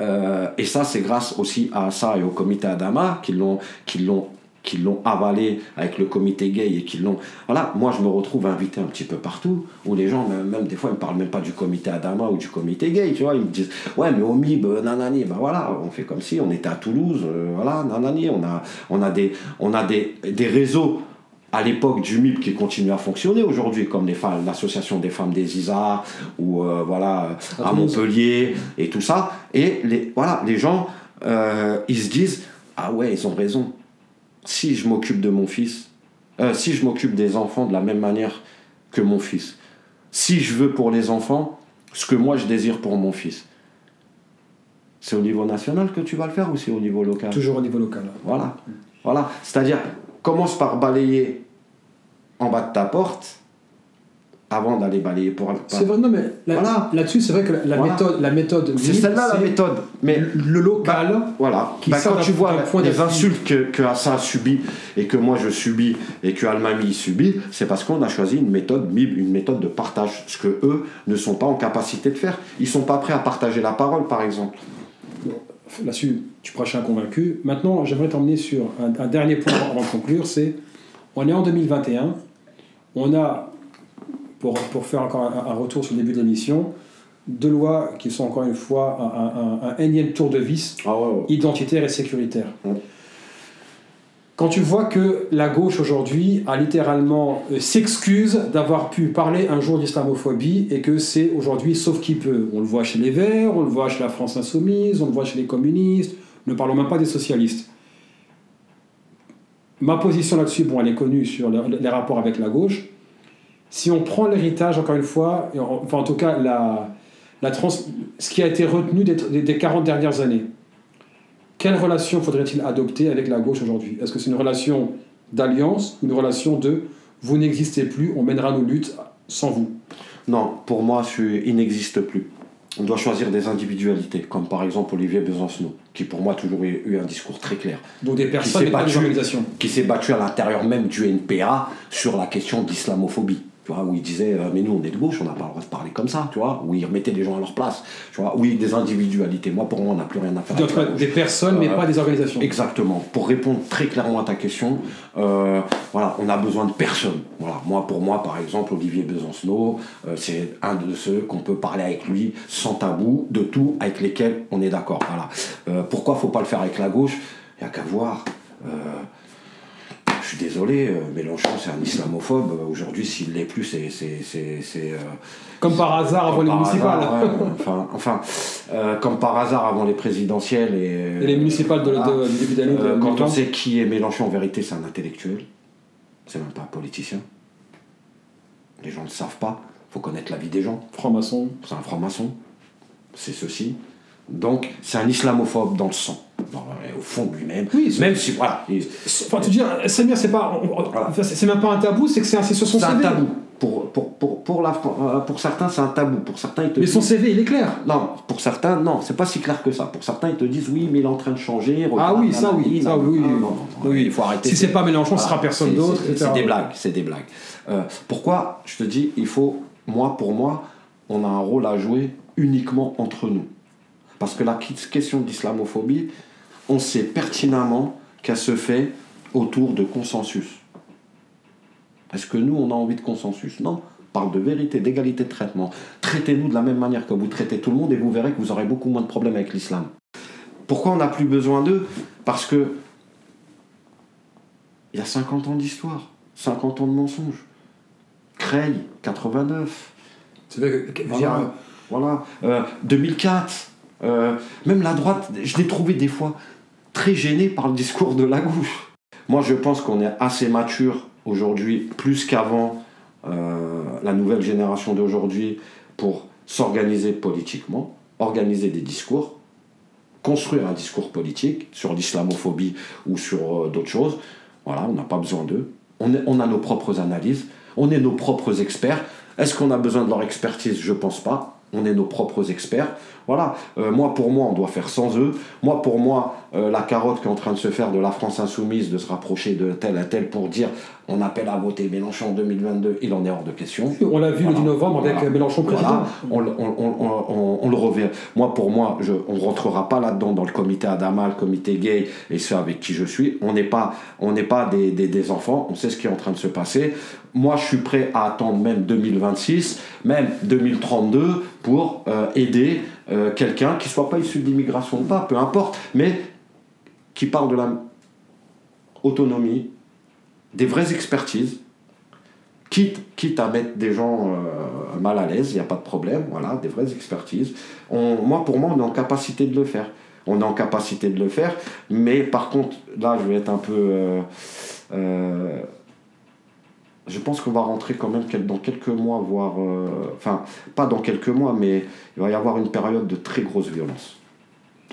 euh, et ça c'est grâce aussi à ça et au comité Adama qui l'ont, qui l'ont qui l'ont avalé avec le comité gay et qui l'ont... Voilà, moi je me retrouve invité un petit peu partout, où les gens, même, des fois, ils me parlent même pas du comité Adama ou du comité gay, tu vois, ils me disent, ouais, mais au MIB, nanani, ben voilà, on fait comme si on était à Toulouse, euh, voilà, nanani, on a, on a, des, on a des, des réseaux à l'époque du MIP qui continue à fonctionner aujourd'hui, comme l'association des femmes des Isards, ou euh, voilà, à Montpellier, et tout ça. Et les, voilà, les gens, euh, ils se disent, ah ouais, ils ont raison. Si je m'occupe de mon fils, euh, si je m'occupe des enfants de la même manière que mon fils, si je veux pour les enfants ce que moi je désire pour mon fils, c'est au niveau national que tu vas le faire ou c'est au niveau local? Toujours au niveau local. Voilà. Voilà. C'est-à-dire, commence par balayer en bas de ta porte avant d'aller balayer pour c'est vrai non mais là, là-dessus c'est vrai que la, méthode la méthode c'est celle-là la méthode. Mais le local bah, voilà. qui bah, quand tu vois les insultes que, que Hassan subit et que moi je subis et que Almami subit c'est parce qu'on a choisi une méthode une méthode de partage ce que eux ne sont pas en capacité de faire. Ils sont pas prêts à partager la parole par exemple. Là-dessus tu prêches un convaincu. Maintenant j'aimerais t'emmener sur un, un dernier point avant de conclure c'est on est en 2021, on a, pour, pour faire encore un, retour sur le début de l'émission, deux lois qui sont encore une fois un, énième tour de vis ah identitaire et sécuritaire. Quand tu vois que la gauche aujourd'hui a littéralement euh, s'excuse d'avoir pu parler un jour d'islamophobie et que c'est aujourd'hui sauf qui peut. On le voit chez les Verts, on le voit chez la France insoumise, on le voit chez les communistes, ne parlons même pas des socialistes. Ma position là-dessus, bon, elle est connue sur les rapports avec la gauche. Si on prend l'héritage, encore une fois, enfin en tout cas la, la trans ce qui a été retenu des, des 40 dernières années. Quelle relation faudrait-il adopter avec la gauche aujourd'hui? Est-ce que c'est une relation d'alliance ou une relation de vous n'existez plus, on mènera nos luttes sans vous? Non, pour moi, il n'existe plus. On doit choisir des individualités, comme par exemple Olivier Besancenot, qui pour moi a toujours eu un discours très clair. Donc des personnes, qui s'est battu à l'intérieur même du NPA sur la question d'islamophobie tu vois, où il disait euh, mais nous on est de gauche, on n'a pas le droit de parler comme ça, tu vois, où il remettait les gens à leur place, tu vois, oui des individualités. Moi pour moi on n'a plus rien à faire. Donc, des personnes mais euh, pas des organisations. Exactement. Pour répondre très clairement à ta question, euh, voilà, on a besoin de personnes. Voilà, moi pour moi par exemple Olivier Besancenot, c'est un de ceux qu'on peut parler avec lui sans tabou de tout avec lesquels on est d'accord. Voilà. pourquoi faut pas le faire avec la gauche? Il y a qu'à voir suis désolé, euh, Mélenchon c'est un islamophobe. Aujourd'hui, s'il l'est plus, c'est. Euh, comme par hasard avant les municipales. enfin, enfin euh, comme par hasard avant les présidentielles et. les municipales de, du début d'année. quand on sait qui est Mélenchon, en vérité, c'est un intellectuel. C'est même pas un politicien. Les gens ne le savent pas. Il faut connaître la vie des gens. Franc-maçon. C'est un franc-maçon. C'est ceci. Donc, c'est un islamophobe dans le sang. au fond de lui-même. Oui, même si, voilà. Enfin, tu dis, Samir, c'est pas. C'est même pas un tabou, c'est que c'est sur son CV. C'est un tabou. Pour, pour, pour, pour, la, euh, pour certains, c'est un tabou. Pour certains, ils te mais son CV, il est clair. Non, pour certains, non, c'est pas si clair que ça. Pour certains, ils te disent oui, mais il est en train de changer. ah oui, ça oui. Ça, oui, oui. il faut arrêter. Si c'est pas Mélenchon, ce sera personne d'autre. C'est des blagues, c'est des blagues. Euh, pourquoi Je te dis, il faut, moi, pour moi, on a un rôle à jouer uniquement entre nous. Parce que la question d'islamophobie, on sait pertinemment qu'elle se fait autour de consensus. Est-ce que nous, on a envie de consensus? Non. On parle de vérité, d'égalité de traitement. Traitez-nous de la même manière que vous traitez tout le monde et vous verrez que vous aurez beaucoup moins de problèmes avec l'islam. Pourquoi on n'a plus besoin d'eux? Parce que il y a 50 ans d'histoire, 50 ans de mensonges. Creil, 89. C'est vrai que, voilà. voilà. 2004. Euh, même la droite, je l'ai trouvé des fois très gêné par le discours de la gauche. Moi, je pense qu'on est assez mature aujourd'hui, plus qu'avant euh, la nouvelle génération d'aujourd'hui, pour s'organiser politiquement, organiser des discours, construire un discours politique sur l'islamophobie ou sur euh, d'autres choses. Voilà, on n'a pas besoin d'eux. On, on a nos propres analyses, on est nos propres experts. Est-ce qu'on a besoin de leur expertise? Je pense pas. On est nos propres experts. Voilà, euh, moi pour moi, on doit faire sans eux. Moi pour moi, euh, la carotte qui est en train de se faire de la France insoumise, de se rapprocher de tel à tel pour dire on appelle à voter Mélenchon en 2022, il en est hors de question. On l'a vu le 10 novembre avec Mélenchon président. On, le revient. Moi pour moi, je, on ne rentrera pas là-dedans dans le comité Adama, le comité gay et ceux avec qui je suis. On n'est pas, on pas des, des enfants, on sait ce qui est en train de se passer. Moi je suis prêt à attendre même 2026, même 2032 pour euh, aider euh, quelqu'un qui soit pas issu de l'immigration ou pas, peu importe, mais qui parle de la autonomie, des vraies expertises, quitte, quitte à mettre des gens euh, mal à l'aise, il n'y a pas de problème, voilà, des vraies expertises. moi, pour moi, on est en capacité de le faire. On est en capacité de le faire, mais par contre, là, je vais être un peu je pense qu'on va rentrer quand même dans quelques mois, voire. Euh, enfin, pas dans quelques mois, mais il va y avoir une période de très grosse violence.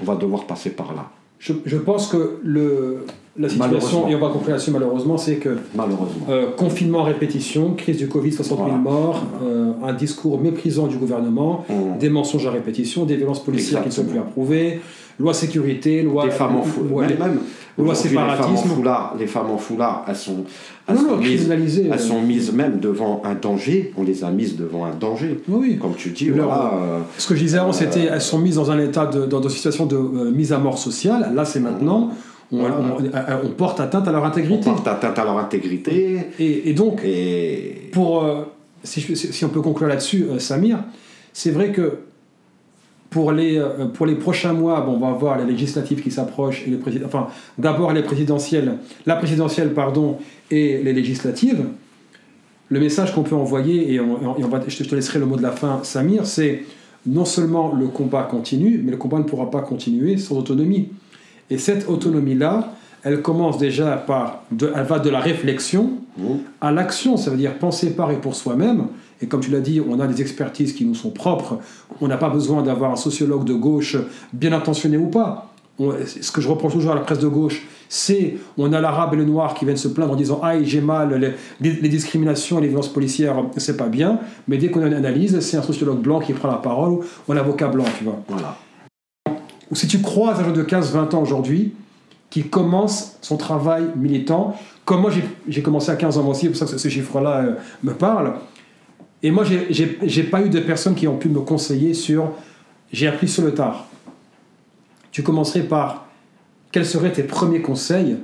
On va devoir passer par là. Je, je pense que le, la situation, et on va conclure là-dessus malheureusement, c'est que. Malheureusement. Euh, confinement à répétition, crise du Covid, 60 000 morts, euh, un discours méprisant du gouvernement, mmh. des mensonges à répétition, des vielances policières qui ne sont plus approuvées, loi sécurité, loi. Des femmes en foulard. même, loi séparatisme. Les femmes en foulard, les femmes en foulard elles sont elles, sont, mises, elles euh. sont mises même devant un danger, on les a mises devant un danger. Oui. Comme tu dis, voilà, euh, Ce que je disais avant, c'était elles sont mises dans un état de, dans une situation de euh, mise à mort sociale. Là, c'est maintenant. On, on, porte atteinte à leur intégrité. On porte atteinte à leur intégrité. Et, et donc, pour, si, si, on peut conclure là-dessus, Samir, c'est vrai que pour les, pour les prochains mois, bon, on va voir les législatives qui s'approchent et les enfin d'abord les présidentielles, la présidentielle pardon et les législatives, le message qu'on peut envoyer, et, on, va, je te laisserai le mot de la fin, Samir, c'est non seulement le combat continue, mais le combat ne pourra pas continuer sans autonomie. Et cette autonomie-là, elle commence déjà par, de, elle va de la réflexion mmh. à l'action, ça veut dire penser par et pour soi-même, Et comme tu l'as dit, on a des expertises qui nous sont propres. On n'a pas besoin d'avoir un sociologue de gauche, bien intentionné ou pas. ce que je reproche toujours à la presse de gauche, c'est on a l'arabe et le noir qui viennent se plaindre en disant Ah, j'ai mal, les, les, discriminations, les violences policières, c'est pas bien. Mais dès qu'on a une analyse, c'est un sociologue blanc qui prend la parole ou un avocat blanc, tu vois. Voilà. Ou si tu croises un jeune de 15-20 ans aujourd'hui qui commence son travail militant, comme moi j'ai commencé à 15 ans aussi, c'est pour ça que ce chiffre-là euh, me parle. Et moi, j'ai pas eu de personnes qui ont pu me conseiller sur. J'ai appris sur le tard. Tu commencerais par quels seraient tes premiers conseils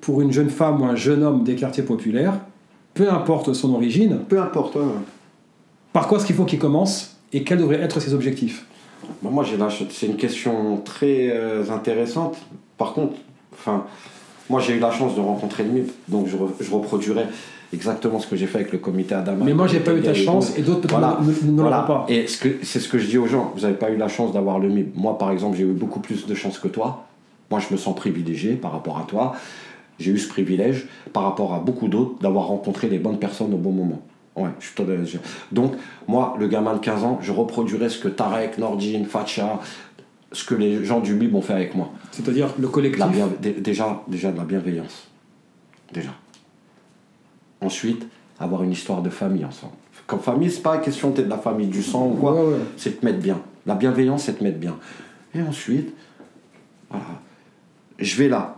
pour une jeune femme ou un jeune homme des quartiers populaires, peu importe son origine? Peu importe. Par quoi est-ce qu'il faut qu'il commence et quels devraient être ses objectifs? Moi, j'ai c'est une question très euh, intéressante. Par contre, enfin, moi, j'ai eu la chance de rencontrer le MIP, donc je, je reproduirai exactement ce que j'ai fait avec le comité Adama. Mais moi, j'ai pas eu ta chance et d'autres voilà. ne, l'ont pas. Et c'est ce que je dis aux gens. Vous n'avez pas eu la chance d'avoir le MIP. Moi, par exemple, j'ai eu beaucoup plus de chance que toi. Moi, je me sens privilégié par rapport à toi. J'ai eu ce privilège par rapport à beaucoup d'autres d'avoir rencontré les bonnes personnes au bon moment. Ouais, je Donc, moi, le gamin de 15 ans, je reproduirais ce que Tarek, Nordine, Facha, ce que les gens du MIB ont fait avec moi. C'est-à-dire le collectif déjà, déjà de la bienveillance. Déjà. Ensuite, avoir une histoire de famille ensemble. Comme famille, c'est pas la question de la famille du sang ou quoi, c'est te mettre bien. La bienveillance, c'est te mettre bien. Et ensuite, voilà, je vais là.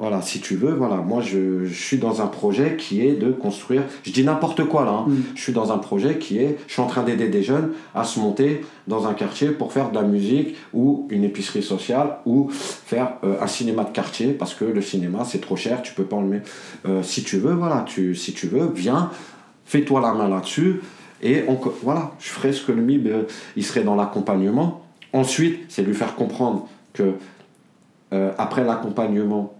Voilà, si tu veux, voilà, moi je, suis dans un projet qui est de construire, je dis n'importe quoi là, hein. mm. je suis dans un projet qui est, je suis en train d'aider des jeunes à se monter dans un quartier pour faire de la musique ou une épicerie sociale ou faire euh, un cinéma de quartier parce que le cinéma c'est trop cher, tu peux pas en le mettre. Euh, si tu veux, voilà, tu, si tu veux, viens, fais-toi la main là-dessus et on, voilà, je ferai ce que le MIB, euh, il serait dans l'accompagnement. Ensuite, c'est lui faire comprendre que euh, après l'accompagnement,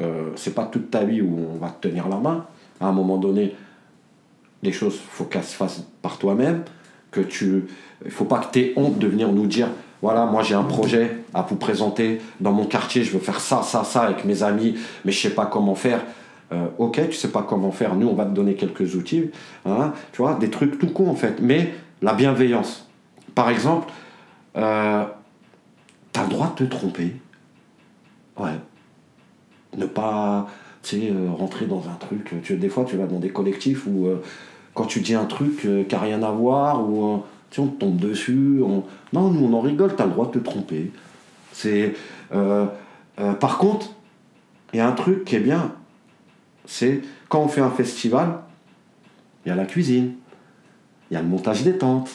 euh, c'est pas toute ta vie où on va te tenir la main. À un moment donné, les choses, faut qu'elles se fassent par toi-même. Que tu, il faut pas que tu aies honte de venir nous dire voilà, moi j'ai un projet à vous présenter dans mon quartier, je veux faire ça, ça, ça avec mes amis, mais je sais pas comment faire. Euh, ok, tu sais pas comment faire, nous on va te donner quelques outils, hein, tu vois, des trucs tout con en fait. Mais la bienveillance. Par exemple, euh, tu as le droit de te tromper. Ouais. Ne pas, euh, rentrer dans un truc. Tu, des fois, tu vas dans des collectifs où, euh, quand tu dis un truc euh, qui n'a rien à voir, ou tu on te tombe dessus. Non, nous, on en rigole, tu as le droit de te tromper. C'est. par contre, il y a un truc qui est bien, c'est quand on fait un festival, il y a la cuisine, il y a le montage des tentes,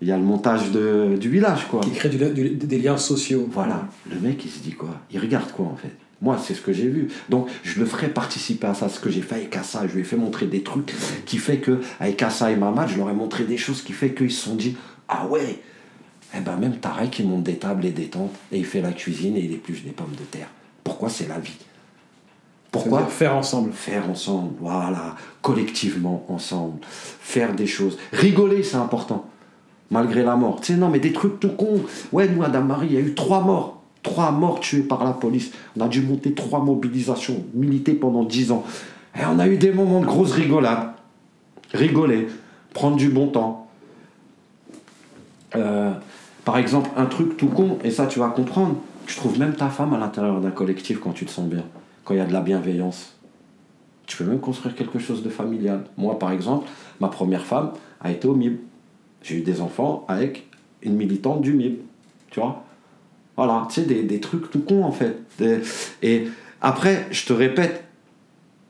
il y a le montage de, du village, quoi. Qui crée des liens sociaux. Voilà. Le mec, il se dit quoi? Il regarde quoi, en fait? Moi, c'est ce que j'ai vu. Donc, je le ferai participer à ça. Ce que j'ai fait avec Assa, je lui ai fait montrer des trucs qui fait que, avec Assa et Mamad, je leur ai montré des choses qui fait qu'ils se sont dit Ah ouais Eh ben, même Tarek, il monte des tables et des tentes, et il fait la cuisine et il épluche des pommes de terre. Pourquoi c'est la vie? Pourquoi? Faire ensemble. Faire ensemble, voilà. Collectivement, ensemble. Faire des choses. Rigoler, c'est important malgré la mort. Tu sais, non, mais des trucs tout cons. Ouais, nous, Madame Marie, il y a eu trois morts. Trois morts tués par la police. On a dû monter trois mobilisations, militer pendant dix ans. Et on a eu des moments de grosse rigolade. Rigoler, prendre du bon temps. Euh, par exemple, un truc tout con, et ça tu vas comprendre, tu trouves même ta femme à l'intérieur d'un collectif quand tu te sens bien, quand il y a de la bienveillance. Tu peux même construire quelque chose de familial. Moi, par exemple, ma première femme a été au MIB. J'ai eu des enfants avec une militante du MIB. Tu vois Voilà, tu sais, des, trucs tout cons en fait. et après, je te répète,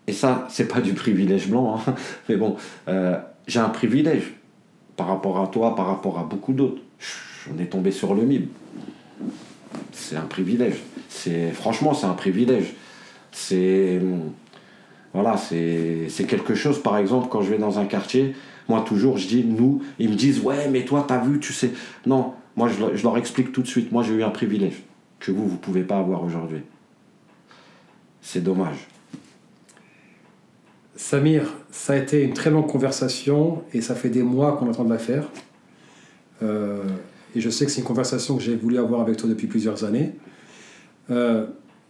et ça, c'est pas du privilège blanc, hein, <laughs> mais bon, euh, j'ai un privilège par rapport à toi, par rapport à beaucoup d'autres. On est tombé sur le MIB. C'est un privilège. Franchement, c'est un privilège. C'est voilà, c'est quelque chose. Par exemple, quand je vais dans un quartier, moi, toujours, je dis nous. Ils me disent, ouais, mais toi, t'as vu, tu sais. Non, moi, je, leur explique tout de suite. Moi, j'ai eu un privilège que vous, vous pouvez pas avoir aujourd'hui. C'est dommage. Samir, ça a été une très longue conversation et ça fait des mois qu'on attend de la faire. Euh, et je sais que c'est une conversation que j'ai voulu avoir avec toi depuis plusieurs années. Euh,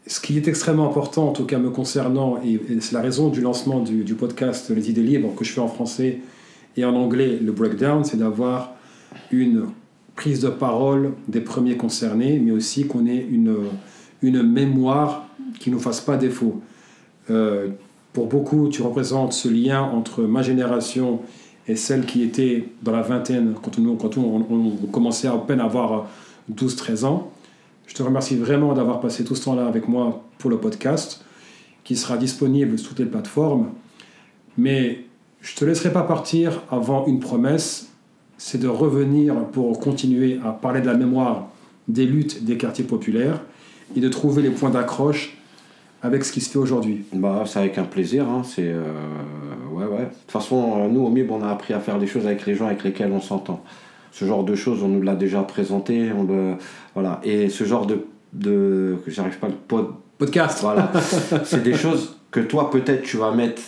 ce qui est extrêmement important, en tout cas me concernant, et, c'est la raison du lancement du, du, podcast Les idées libres que je fais en français Et en anglais, le breakdown, c'est d'avoir une prise de parole des premiers concernés, mais aussi qu'on ait une, une mémoire qui ne nous fasse pas défaut. Euh, pour beaucoup, tu représentes ce lien entre ma génération et celle qui était dans la vingtaine, quand on, quand on, on commençait à peine à avoir 12-13 ans. Je te remercie vraiment d'avoir passé tout ce temps-là avec moi pour le podcast, qui sera disponible sur toutes les plateformes. Mais je ne te laisserai pas partir avant une promesse, c'est de revenir pour continuer à parler de la mémoire des luttes des quartiers populaires et de trouver les points d'accroche avec ce qui se fait aujourd'hui. Bah, c'est avec un plaisir. Hein. C'est, euh, ouais, ouais. De toute façon, euh, nous, au MIB, on a appris à faire des choses avec les gens avec lesquels on s'entend. Ce genre de choses, on nous l'a déjà présenté. On le, voilà. Et ce genre de. de j'arrive pas le pod, podcast. Voilà. c'est des choses que toi, peut-être, tu vas mettre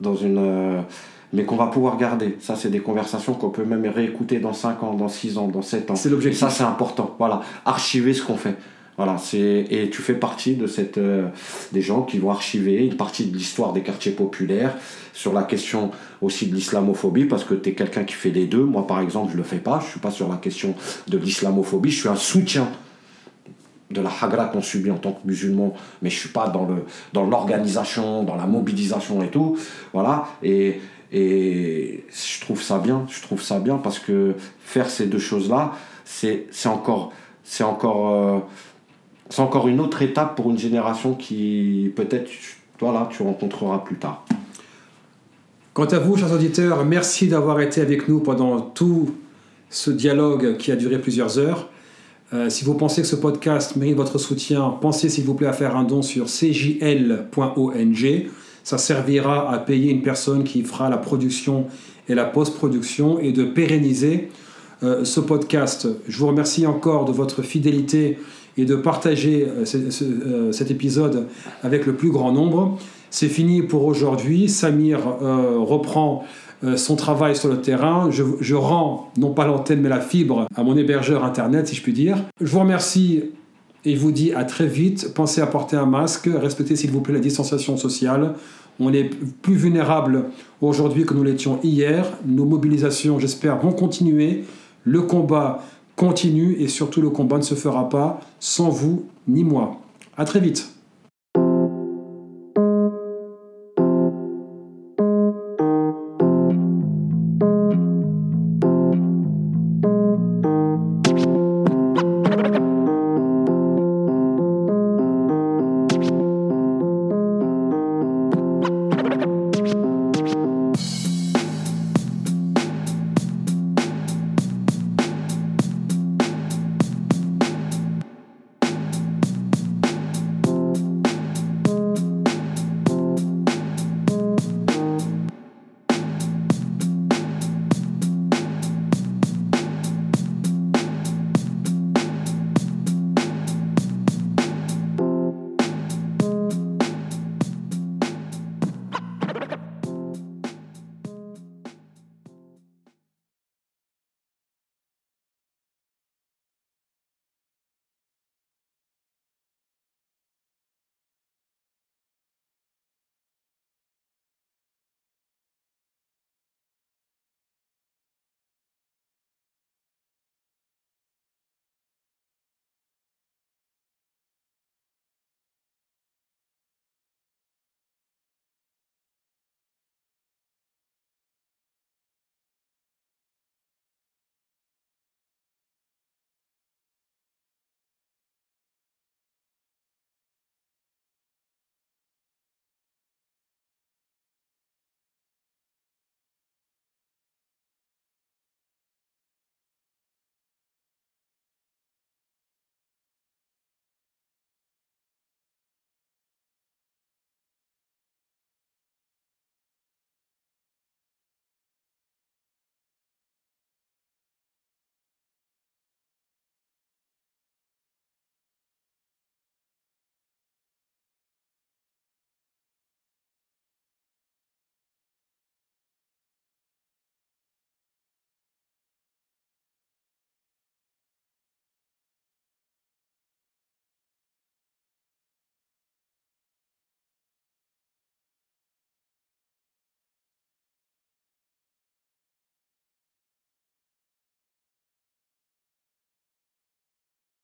dans une. Mais qu'on va pouvoir garder. Ça, c'est des conversations qu'on peut même réécouter dans 5 ans, dans 6 ans, dans 7 ans. C'est l'objectif. Ça, c'est important. Voilà. Archiver ce qu'on fait. Voilà, c'est et tu fais partie de cette euh, des gens qui vont archiver une partie de l'histoire des quartiers populaires sur la question aussi de l'islamophobie parce que tu es quelqu'un qui fait les deux. Moi par exemple, je le fais pas, je suis pas sur la question de l'islamophobie, je suis un soutien de la hagra qu'on subit en tant que musulman, mais je suis pas dans le dans l'organisation, dans la mobilisation et tout. Voilà, et et je trouve ça bien, je trouve ça bien parce que faire ces deux choses-là, c'est encore c'est encore euh, c'est encore une autre étape pour une génération qui peut-être toi tu rencontreras plus tard. Quant à vous, chers auditeurs, merci d'avoir été avec nous pendant tout ce dialogue qui a duré plusieurs heures. Euh, si vous pensez que ce podcast mérite votre soutien, pensez s'il vous plaît à faire un don sur cjl.ong. Ça servira à payer une personne qui fera la production et la post-production et de pérenniser euh, ce podcast. Je vous remercie encore de votre fidélité et de partager euh, euh, cet épisode avec le plus grand nombre. C'est fini pour aujourd'hui. Samir reprend son travail sur le terrain. Je rends, non pas l'antenne, mais la fibre à mon hébergeur Internet, si je puis dire. Je vous remercie et vous dis à très vite. Pensez à porter un masque, respectez s'il vous plaît la distanciation sociale. On est plus vulnérable aujourd'hui que nous l'étions hier. Nos mobilisations, j'espère, vont continuer. Le combat continue et surtout le combat ne se fera pas sans vous ni moi. À très vite.